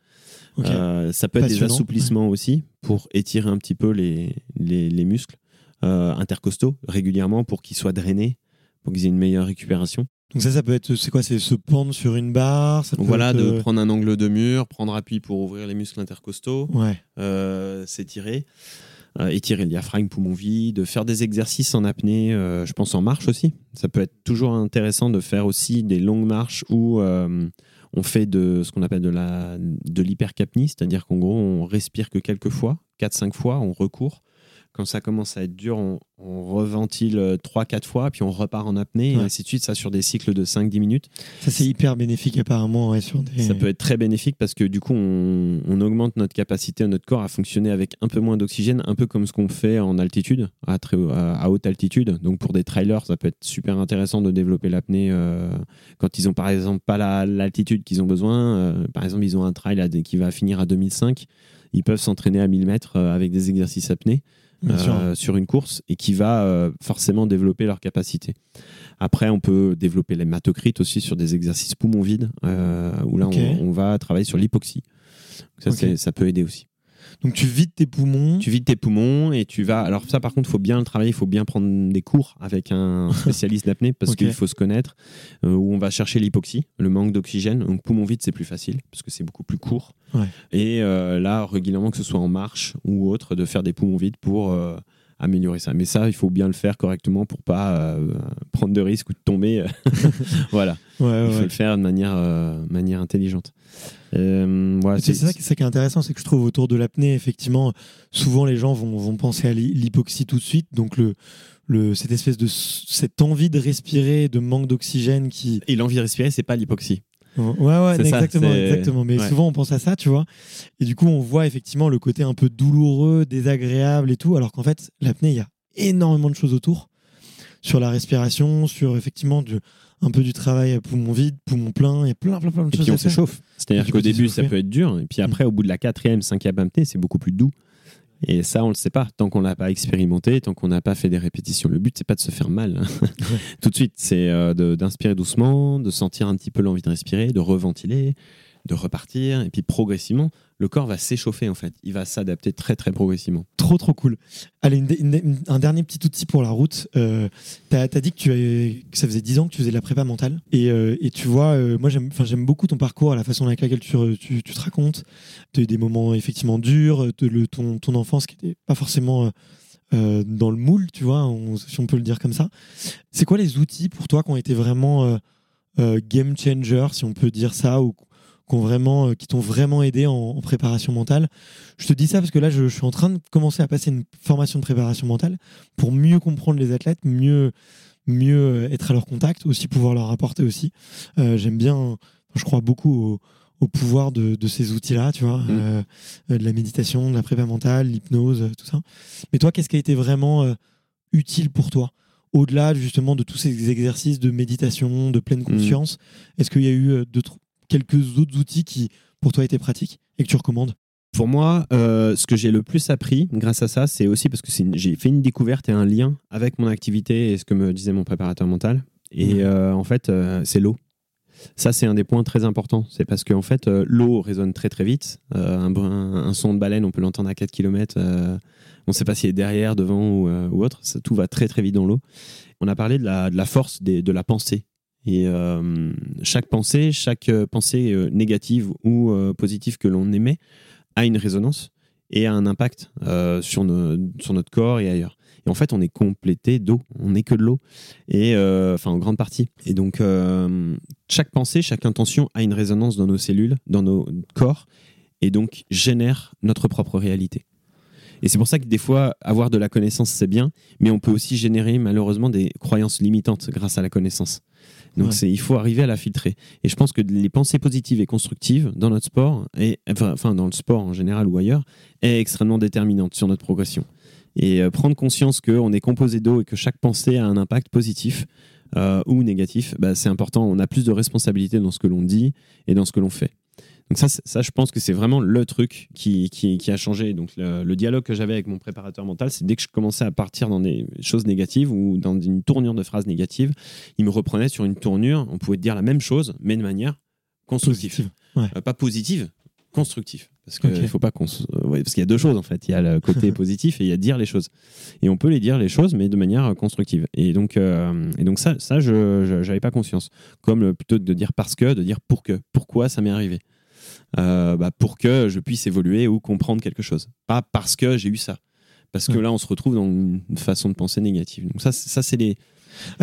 [SPEAKER 2] Euh, ça peut être des assouplissements aussi pour étirer un petit peu les, les, les muscles euh, intercostaux régulièrement pour qu'ils soient drainés, pour qu'ils aient une meilleure récupération.
[SPEAKER 1] Donc ça, ça peut être, c'est quoi C'est se pendre sur une barre ça
[SPEAKER 2] Donc
[SPEAKER 1] peut
[SPEAKER 2] voilà,
[SPEAKER 1] être,
[SPEAKER 2] de prendre un angle de mur, prendre appui pour ouvrir les muscles intercostaux,
[SPEAKER 1] Ouais.
[SPEAKER 2] euh, s'étirer, étirer le diaphragme, poumon vide, faire des exercices en apnée, euh, je pense en marche aussi. Ça peut être toujours intéressant de faire aussi des longues marches où euh, on fait de ce qu'on appelle de la de l'hypercapnie, c'est-à-dire qu'en gros on respire que quelques fois, 4-5 fois, on recourt. Quand ça commence à être dur, on, on reventile 3-4 fois, puis on repart en apnée,
[SPEAKER 1] Ouais.
[SPEAKER 2] et ainsi de suite, ça sur des cycles de 5-10 minutes.
[SPEAKER 1] Ça, c'est hyper bénéfique apparemment ouais, sur des.
[SPEAKER 2] Ça peut être très bénéfique parce que du coup, on, on augmente notre capacité à notre corps à fonctionner avec un peu moins d'oxygène, un peu comme ce qu'on fait en altitude, à, très, à, à haute altitude. Donc pour des trailers, ça peut être super intéressant de développer l'apnée euh, quand ils ont par exemple pas la- l'altitude qu'ils ont besoin. Euh, par exemple, ils ont un trail à qui va finir à 2005. Ils peuvent s'entraîner à 1000 mètres euh, avec des exercices
[SPEAKER 1] sûr.
[SPEAKER 2] euh, sur une course et qui va euh, forcément développer leur capacité. Après, on peut développer l'hématocryte aussi sur des exercices poumons vides, euh, où là, on, on va travailler sur l'hypoxie. Ça peut aider aussi.
[SPEAKER 1] Donc tu vides tes poumons.
[SPEAKER 2] Tu vides tes poumons et tu vas. Alors, ça, par contre, il faut bien le travailler, il faut bien prendre des cours avec un spécialiste d'apnée parce qu'il faut se connaître. euh, où on va chercher l'hypoxie, le manque d'oxygène. Donc, poumon vide, c'est plus facile parce que c'est beaucoup plus court.
[SPEAKER 1] Ouais.
[SPEAKER 2] Et euh, là, régulièrement, que ce soit en marche ou autre, de faire des poumons vides pour. euh, améliorer ça mais ça il faut bien le faire correctement pour pas prendre de risques ou de tomber voilà
[SPEAKER 1] Ouais,
[SPEAKER 2] il faut le faire de manière manière intelligente Euh,
[SPEAKER 1] C'est ça, qui- ça qui est intéressant, c'est que je trouve autour de l'apnée, effectivement, souvent les gens vont, vont penser à l'hy- l'hypoxie tout de suite. Donc le, le, cette espèce de cette envie de respirer, de manque d'oxygène qui.
[SPEAKER 2] et l'envie de respirer c'est pas l'hypoxie
[SPEAKER 1] Ouais, ouais,
[SPEAKER 2] ça,
[SPEAKER 1] exactement, exactement. Mais
[SPEAKER 2] ouais.
[SPEAKER 1] souvent on pense à ça, tu vois. Et du coup, on voit effectivement le côté un peu douloureux, désagréable et tout, alors qu'en fait, l'apnée, il y a énormément de choses autour sur la respiration, sur effectivement du, un peu du travail à poumon vide, poumon plein. Il y a plein, plein, plein de
[SPEAKER 2] Et
[SPEAKER 1] choses
[SPEAKER 2] puis on s'échauffe. C'est-à-dire qu'au début, ça peut être dur. Et puis après, au bout de la quatrième, cinquième apnée, c'est beaucoup plus doux. Et ça, on le sait pas. Tant qu'on l'a pas expérimenté, tant qu'on n'a pas fait des répétitions. Le but, c'est pas de se faire mal hein. tout de suite. C'est euh, d'inspirer doucement, de sentir un petit peu l'envie de respirer, de reventiler, de repartir. Et puis progressivement, le corps va s'échauffer en fait. Il va s'adapter très très progressivement.
[SPEAKER 1] Trop, trop cool. Allez, un dernier petit outil pour la route. Euh, t'as as dit que, tu que ça faisait 10 ans que tu faisais de la prépa mentale. Et, euh, et tu vois, euh, moi, j'aime beaucoup ton parcours, la façon avec laquelle tu, tu, tu te racontes. Tu as eu des moments effectivement durs, de le, ton, ton enfance qui n'était pas forcément euh, dans le moule, tu vois, si on peut le dire comme ça. C'est quoi les outils pour toi qui ont été vraiment game changer, si on peut dire ça, ou qui ont vraiment, euh, qui t'ont vraiment aidé en, en préparation mentale je te dis ça parce que là, je, je suis en train de commencer à passer une formation de préparation mentale pour mieux comprendre les athlètes, mieux, mieux euh, être à leur contact, aussi pouvoir leur apporter aussi. Euh, J'aime bien, je crois beaucoup au, au pouvoir de, de ces outils-là, tu vois, euh, de la méditation, de la prépa mentale, l'hypnose, tout ça. Mais toi, qu'est-ce qui a été vraiment euh, utile pour toi? Au-delà justement de tous ces exercices de méditation, de pleine conscience, est-ce qu'il y a eu d'autres- quelques autres outils qui, pour toi, étaient pratiques et que tu recommandes
[SPEAKER 2] Pour moi, euh, ce que j'ai le plus appris grâce à ça, c'est aussi parce que j'ai fait une découverte et un lien avec mon activité et ce que me disait mon préparateur mental. Et euh, en fait, euh, c'est l'eau. Ça, c'est un des points très importants. C'est parce qu'en fait, l'eau résonne très très vite. Un, brin- un son de baleine, on peut l'entendre à 4 km. on ne sait pas s'il est derrière, devant ou, ou autre. Ça, tout va très très vite dans l'eau. On a parlé de la, de la force des- de la pensée. Et euh, chaque pensée, chaque euh, pensée euh, négative ou positive que l'on émet a une résonance et a un impact sur, nos- sur notre corps et ailleurs. Et en fait, on est complété d'eau, on n'est que de l'eau, et enfin en grande partie. Et donc, chaque pensée, chaque intention a une résonance dans nos cellules, dans nos corps, et donc génère notre propre réalité. Et c'est pour ça que des fois, avoir de la connaissance, c'est bien, mais on peut aussi générer malheureusement des croyances limitantes grâce à la connaissance. Donc
[SPEAKER 1] Ouais.
[SPEAKER 2] c'est, il faut arriver à la filtrer. Et je pense que les pensées positives et constructives dans notre sport, et, enfin, enfin, dans le sport en général ou ailleurs, est extrêmement déterminante sur notre progression. Et euh, prendre conscience qu'on est composé d'eau et que chaque pensée a un impact positif euh, ou négatif, bah, c'est important. On a plus de responsabilité dans ce que l'on dit et dans ce que l'on fait. Donc ça, ça, je pense que c'est vraiment le truc qui, qui, qui a changé. Donc le, le dialogue que j'avais avec mon préparateur mental, c'est dès que je commençais à partir dans des choses négatives ou dans une tournure de phrases négatives, il me reprenait sur une tournure. On pouvait dire la même chose, mais de manière constructive.
[SPEAKER 1] Positive. Ouais.
[SPEAKER 2] Euh, pas positive, constructive. Parce qu'il faut pas qu'on se- ouais, parce qu'il y a deux choses en fait. Il y a le côté positif et il y a dire les choses. Et on peut les dire les choses, mais de manière euh, constructive. Et donc, euh, et donc ça, ça, je n'avais pas conscience. Comme plutôt de dire parce que, de dire pour que, pourquoi ça m'est arrivé? Euh, bah, pour que je puisse évoluer ou comprendre quelque chose. Pas parce que j'ai eu ça. Parce que
[SPEAKER 1] Ouais.
[SPEAKER 2] là, on se retrouve dans une façon de penser négative. Donc ça, c'est- ça c'est les.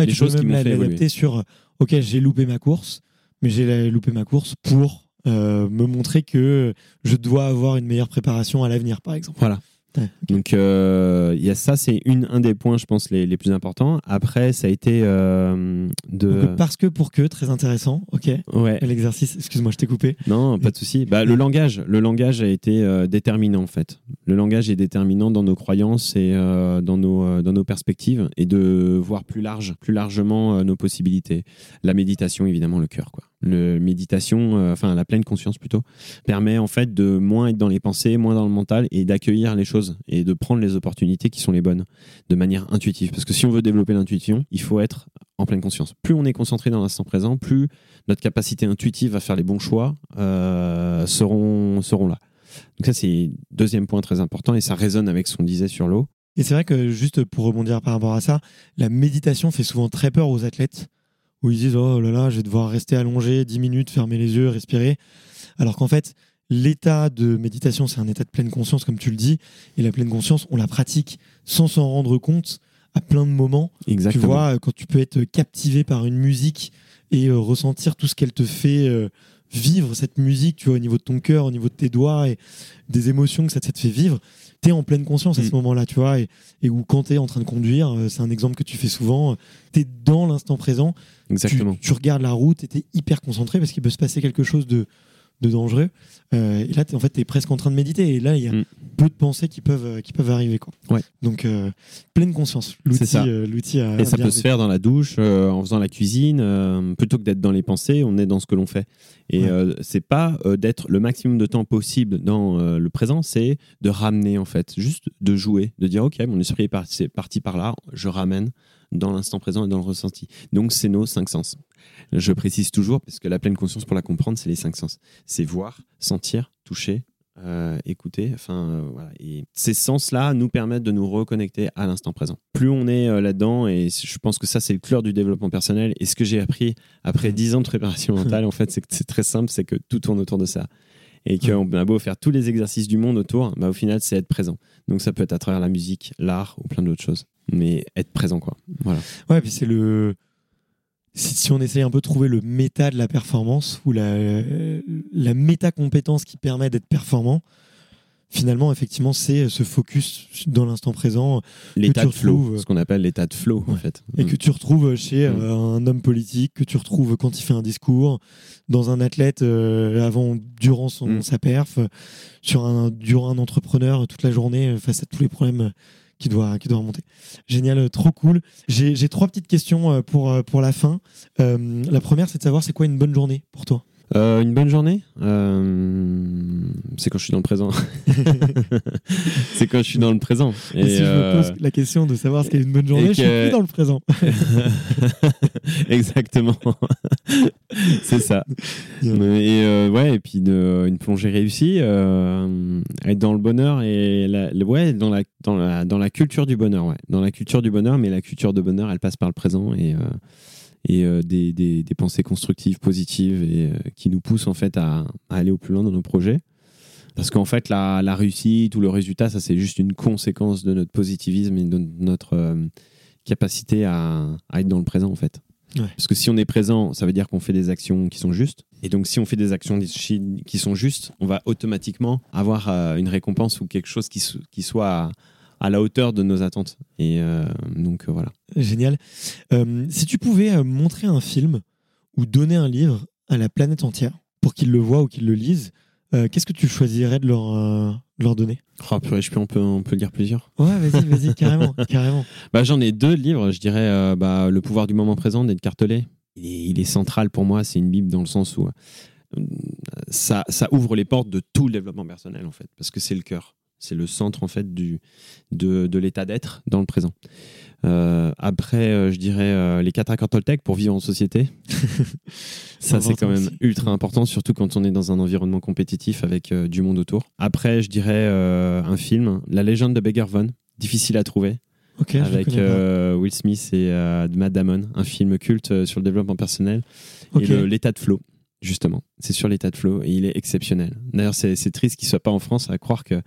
[SPEAKER 1] Tu
[SPEAKER 2] choses qui m'ont fait évoluer.
[SPEAKER 1] sur ok j'ai loupé ma course mais j'ai loupé ma course pour euh, me montrer que je dois avoir une meilleure préparation à l'avenir par exemple
[SPEAKER 2] Voilà.
[SPEAKER 1] Ouais.
[SPEAKER 2] Donc euh, y a ça, c'est un des points, je pense, les, les plus importants. Après, ça a été euh, de.
[SPEAKER 1] Donc, parce que pour que très intéressant ok
[SPEAKER 2] Ouais.
[SPEAKER 1] l'exercice excuse-moi je t'ai coupé
[SPEAKER 2] Non, pas de souci. Bah, le langage, le langage a été euh, déterminant en fait. Le langage est déterminant dans nos croyances et dans nos dans nos perspectives et de voir plus large, plus largement nos possibilités. La méditation, évidemment, le cœur quoi. Le méditation, euh, enfin la pleine conscience plutôt, permet en fait de moins être dans les pensées, moins dans le mental et d'accueillir les choses et de prendre les opportunités qui sont les bonnes de manière intuitive. Parce que si on veut développer l'intuition, il faut être en pleine conscience. Plus on est concentré dans l'instant présent, plus notre capacité intuitive à faire les bons choix euh, seront, seront là. Donc ça, c'est deuxième point très important et ça résonne avec ce qu'on disait sur l'eau.
[SPEAKER 1] Et c'est vrai que juste pour rebondir par rapport à ça, la méditation fait souvent très peur aux athlètes, où ils disent oh là là, je vais devoir rester allongé 10 minutes, fermer les yeux, respirer. Alors qu'en fait, l'état de méditation, c'est un état de pleine conscience, comme tu le dis, et la pleine conscience, on la pratique sans s'en rendre compte à plein de moments.
[SPEAKER 2] Exactement.
[SPEAKER 1] Tu vois, quand tu peux être captivé par une musique et euh, ressentir tout ce qu'elle te fait euh, vivre, cette musique, tu vois, au niveau de ton cœur, au niveau de tes doigts et des émotions que ça, ça te fait vivre, tu es en pleine conscience à ce
[SPEAKER 2] Mm.
[SPEAKER 1] moment-là, tu vois, et, et où quand tu es en train de conduire, euh, c'est un exemple que tu fais souvent, tu es dans l'instant présent, tu,
[SPEAKER 2] Exactement.
[SPEAKER 1] tu regardes la route et tu es hyper concentré parce qu'il peut se passer quelque chose de, de dangereux. Euh, et là, en fait, tu es presque en train de méditer. Et là, il y a
[SPEAKER 2] Mm.
[SPEAKER 1] peu de pensées qui peuvent, euh, qui peuvent arriver. Quoi.
[SPEAKER 2] Ouais.
[SPEAKER 1] Donc, euh, pleine conscience. L'outil, euh, l'outil a-
[SPEAKER 2] Et ça peut se faire dans la douche, en faisant la cuisine, plutôt que d'être dans les pensées, on est dans ce que l'on fait. Et
[SPEAKER 1] Ouais.
[SPEAKER 2] c'est pas d'être le maximum de temps possible dans le présent, c'est de ramener en fait, juste de jouer, de dire ok, mon esprit est parti, est parti par là, je ramène dans l'instant présent et dans le ressenti. Donc c'est nos cinq sens. Je précise toujours parce que la pleine conscience pour la comprendre, c'est les cinq sens. C'est voir, sentir, toucher. euh, écouter, enfin euh, voilà. Et ces sens-là nous permettent de nous reconnecter à l'instant présent. Plus on est euh, là-dedans, et je pense que ça c'est le cœur du développement personnel. Et ce que j'ai appris après 10 ans de préparation mentale, en fait, c'est que c'est très simple, c'est que tout tourne autour de ça. Et qu'on a beau faire tous les exercices du monde autour, bah, au final, c'est être présent. Donc ça peut être à travers la musique, l'art ou plein d'autres choses. Mais être présent, quoi. Voilà.
[SPEAKER 1] Ouais, puis c'est le. Si, si on essaye un peu de trouver le méta de la performance ou la, la méta-compétence qui permet d'être performant, finalement, effectivement, c'est ce focus dans l'instant présent
[SPEAKER 2] L'état de flow, ce qu'on appelle l'état de flow, en fait.
[SPEAKER 1] et que tu retrouves chez
[SPEAKER 2] Mm.
[SPEAKER 1] euh, un homme politique, que tu retrouves quand il fait un discours, dans un athlète euh, avant, durant son,
[SPEAKER 2] Mm.
[SPEAKER 1] sa perf, sur un, durant un entrepreneur toute la journée face à tous les problèmes qui doit, remonter. Génial, euh, trop cool. J'ai trois petites questions euh, pour, euh, pour la fin. La première, c'est de savoir c'est quoi une bonne journée pour toi?
[SPEAKER 2] Euh, une bonne journée Euh, C'est quand je suis dans le présent. c'est quand je suis dans le présent.
[SPEAKER 1] Et, si je
[SPEAKER 2] euh,
[SPEAKER 1] me pose la question de savoir ce qu'est une bonne journée,
[SPEAKER 2] et
[SPEAKER 1] je suis
[SPEAKER 2] que-
[SPEAKER 1] plus dans le présent.
[SPEAKER 2] Exactement. c'est ça. Et euh, ouais, et puis de, une plongée réussie, euh, être dans le bonheur et la, ouais, dans la, dans la dans la culture du bonheur, ouais, dans la culture du bonheur, mais la culture de bonheur, elle passe par le présent et euh, et euh, des, des, des pensées constructives, positives et euh, qui nous poussent en fait à, à aller au plus loin dans nos projets. Parce qu'en fait, la, la réussite ou le résultat, ça c'est juste une conséquence de notre positivisme et de notre euh, capacité à, à être dans le présent en fait.
[SPEAKER 1] Ouais.
[SPEAKER 2] Parce que si on est présent, ça veut dire qu'on fait des actions qui sont justes. Et donc, si on fait des actions qui sont justes, on va automatiquement avoir une récompense ou quelque chose qui soit à, la hauteur de nos attentes. Et euh, donc, euh, voilà.
[SPEAKER 1] Génial. Euh, si tu pouvais montrer un film ou donner un livre à la planète entière pour qu'ils le voient ou qu'ils le lisent, euh, qu'est-ce que tu choisirais de leur, euh, de leur donner?
[SPEAKER 2] Oh, purée, je peux, on, peut, on peut dire plusieurs.
[SPEAKER 1] Ouais, vas-y, vas-y, carrément, carrément.
[SPEAKER 2] Bah, J'en ai deux livres, je dirais euh, bah, Le pouvoir du moment présent d'Ed Cartelet. Il est, il est central pour moi, c'est une Bible dans le sens où ça, ça ouvre les portes de tout le développement personnel en fait, parce que c'est le cœur. C'est le centre en fait du, de, de l'état d'être dans le présent. Euh, après, euh, je dirais euh, les quatre accords Toltec pour vivre en société. Ça, c'est quand même
[SPEAKER 1] aussi.
[SPEAKER 2] ultra important, surtout quand on est dans un environnement compétitif avec euh, du monde autour. Après, je dirais un film, La légende de Beggar Von, difficile à trouver avec Will Smith et Matt Damon, un film culte sur le développement personnel et l'état de flow, justement. C'est sur l'état de flow et il est exceptionnel. D'ailleurs, c'est c'est triste qu'il soit pas en France, à croire que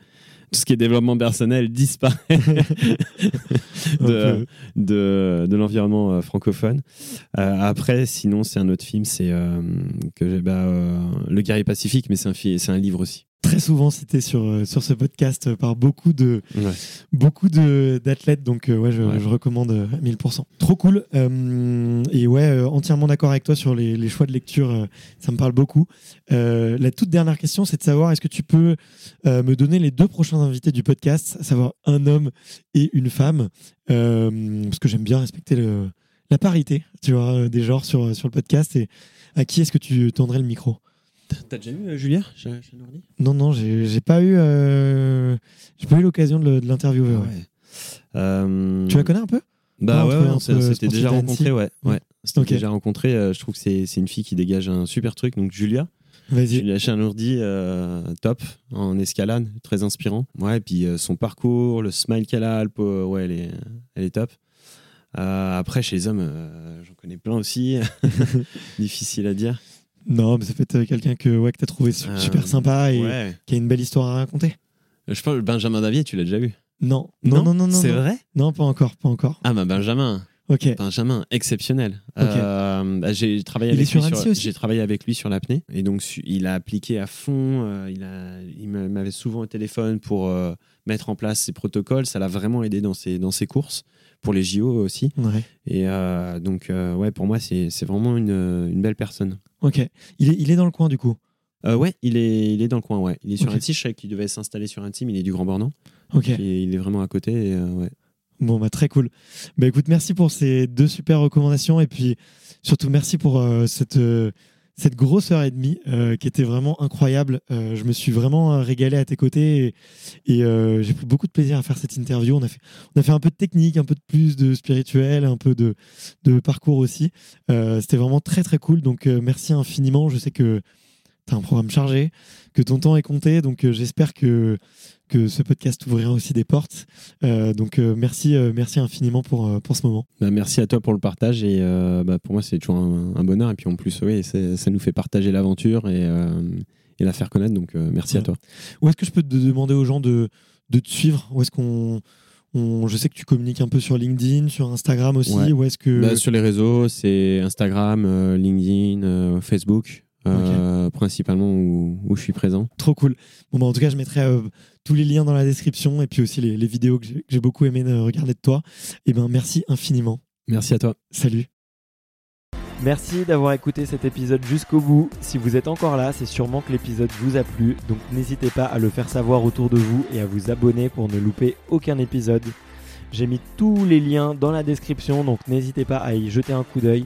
[SPEAKER 2] tout ce qui est développement personnel disparaît de, de, de l'environnement euh, francophone. Euh, après, sinon, c'est un autre film, c'est euh, que bah, euh, Le guerrier pacifique, mais c'est un, c'est un livre aussi.
[SPEAKER 1] Très souvent cité sur, euh, sur ce podcast euh, par beaucoup de,
[SPEAKER 2] Ouais.
[SPEAKER 1] beaucoup de- d'athlètes, donc euh, ouais, je,
[SPEAKER 2] Ouais.
[SPEAKER 1] je recommande euh, à 1000%. Trop cool. Euh, et ouais, euh, entièrement d'accord avec toi sur les, les choix de lecture, euh, ça me parle beaucoup. Euh, la toute dernière question, c'est de savoir, est-ce que tu peux euh, me donner les deux prochains invités du podcast, à savoir un homme et une femme, euh, parce que j'aime bien respecter le, la parité, tu vois, euh, des genres sur, sur le podcast. Et à qui est-ce que tu tendrais le micro?
[SPEAKER 2] T'as déjà vu euh, Julia Chanourdi
[SPEAKER 1] Non, non, j'ai pas eu, euh, j'ai pas eu l'occasion de l'interviewer. ouais.
[SPEAKER 2] Euh,
[SPEAKER 1] Tu la connais un peu?
[SPEAKER 2] Bah
[SPEAKER 1] Ah,
[SPEAKER 2] ouais, on s'est- s'était déjà rencontré, ouais. ouais. C'était
[SPEAKER 1] Ok.
[SPEAKER 2] déjà rencontré. euh, je trouve que c'est une fille qui dégage un super truc. Donc Julia, Je
[SPEAKER 1] Vas-y.
[SPEAKER 2] lui ai lâché un ourdi euh, top en escalade, très inspirant. Ouais, et puis euh, son parcours, le smile qu'elle a, le ouais, elle est, elle est top. Euh, après, chez les hommes, euh, j'en connais plein aussi. Difficile à dire.
[SPEAKER 1] Non, mais ça fait être quelqu'un que, ouais, que tu as trouvé
[SPEAKER 2] Euh,
[SPEAKER 1] super sympa et
[SPEAKER 2] Ouais.
[SPEAKER 1] qui a une belle histoire à raconter.
[SPEAKER 2] Je pense que Benjamin Davier, tu l'as déjà vu?
[SPEAKER 1] Non, non, non, non. non,
[SPEAKER 2] C'est vrai?
[SPEAKER 1] Non, pas encore, pas encore.
[SPEAKER 2] Ah, bah Benjamin.
[SPEAKER 1] Ok.
[SPEAKER 2] Benjamin, exceptionnel.
[SPEAKER 1] Ok.
[SPEAKER 2] Euh, bah, j'ai travaillé
[SPEAKER 1] Il
[SPEAKER 2] avec
[SPEAKER 1] est sur
[SPEAKER 2] lui
[SPEAKER 1] Annecy aussi?
[SPEAKER 2] J'ai travaillé avec lui sur l'apnée et donc il a appliqué à fond. euh, il a, il m'a- m'avait souvent au téléphone pour euh, mettre en place ses protocoles. Ça l'a vraiment aidé dans ses dans ses courses pour les JO aussi.
[SPEAKER 1] Ouais.
[SPEAKER 2] Et euh, donc euh, ouais, pour moi c'est vraiment une, une belle personne.
[SPEAKER 1] Ok. Il est, il est dans le coin du coup?
[SPEAKER 2] Euh, ouais, il est il est dans le coin. Ouais, il est sur
[SPEAKER 1] Ok.
[SPEAKER 2] Annecy. Je savais qu'il devait s'installer sur Annecy, mais il est du Grand Bornand.
[SPEAKER 1] Ok.
[SPEAKER 2] Et il est vraiment à côté. et, euh, ouais.
[SPEAKER 1] Bon, bah, très cool. Bah, écoute, merci pour ces deux super recommandations et puis surtout merci pour euh, cette, euh, cette grosse heure et demie euh, qui était vraiment incroyable. Euh, je me suis vraiment euh, régalé à tes côtés et, j'ai pris beaucoup de plaisir à faire cette interview. On a fait, on a fait un peu de technique, un peu de plus de spirituel, un peu de, de parcours aussi. C'était vraiment très très cool. Donc merci infiniment. Je sais que tu as un programme chargé, que ton temps est compté. Donc euh, j'espère que, que ce podcast ouvrira aussi des portes. Euh, donc euh, merci, merci infiniment pour, pour ce moment.
[SPEAKER 2] Bah, merci à toi pour le partage et bah, pour moi c'est toujours un, un bonheur et puis en plus oui c'est- ça nous fait partager l'aventure et, et la faire connaître donc merci à toi.
[SPEAKER 1] Où est-ce que je peux te demander aux gens de, de te suivre? Où est-ce qu'on on- je sais que tu communiques un peu sur LinkedIn, sur Instagram aussi.
[SPEAKER 2] Ouais.
[SPEAKER 1] Est-ce que
[SPEAKER 2] Bah, sur les réseaux c'est Instagram, euh, LinkedIn, euh, Facebook euh, principalement où, où je suis présent.
[SPEAKER 1] trop cool. Bon bah, en tout cas, je mettrai euh, tous les liens dans la description et puis aussi les, les vidéos que j'ai beaucoup aimé euh, regarder de toi. Et ben merci infiniment.
[SPEAKER 2] Merci à toi.
[SPEAKER 1] Salut. Merci d'avoir écouté cet épisode jusqu'au bout. Si vous êtes encore là, c'est sûrement que l'épisode vous a plu, donc n'hésitez pas à le faire savoir autour de vous et à vous abonner pour ne louper aucun épisode. J'ai mis tous les liens dans la description, donc n'hésitez pas à y jeter un coup d'œil.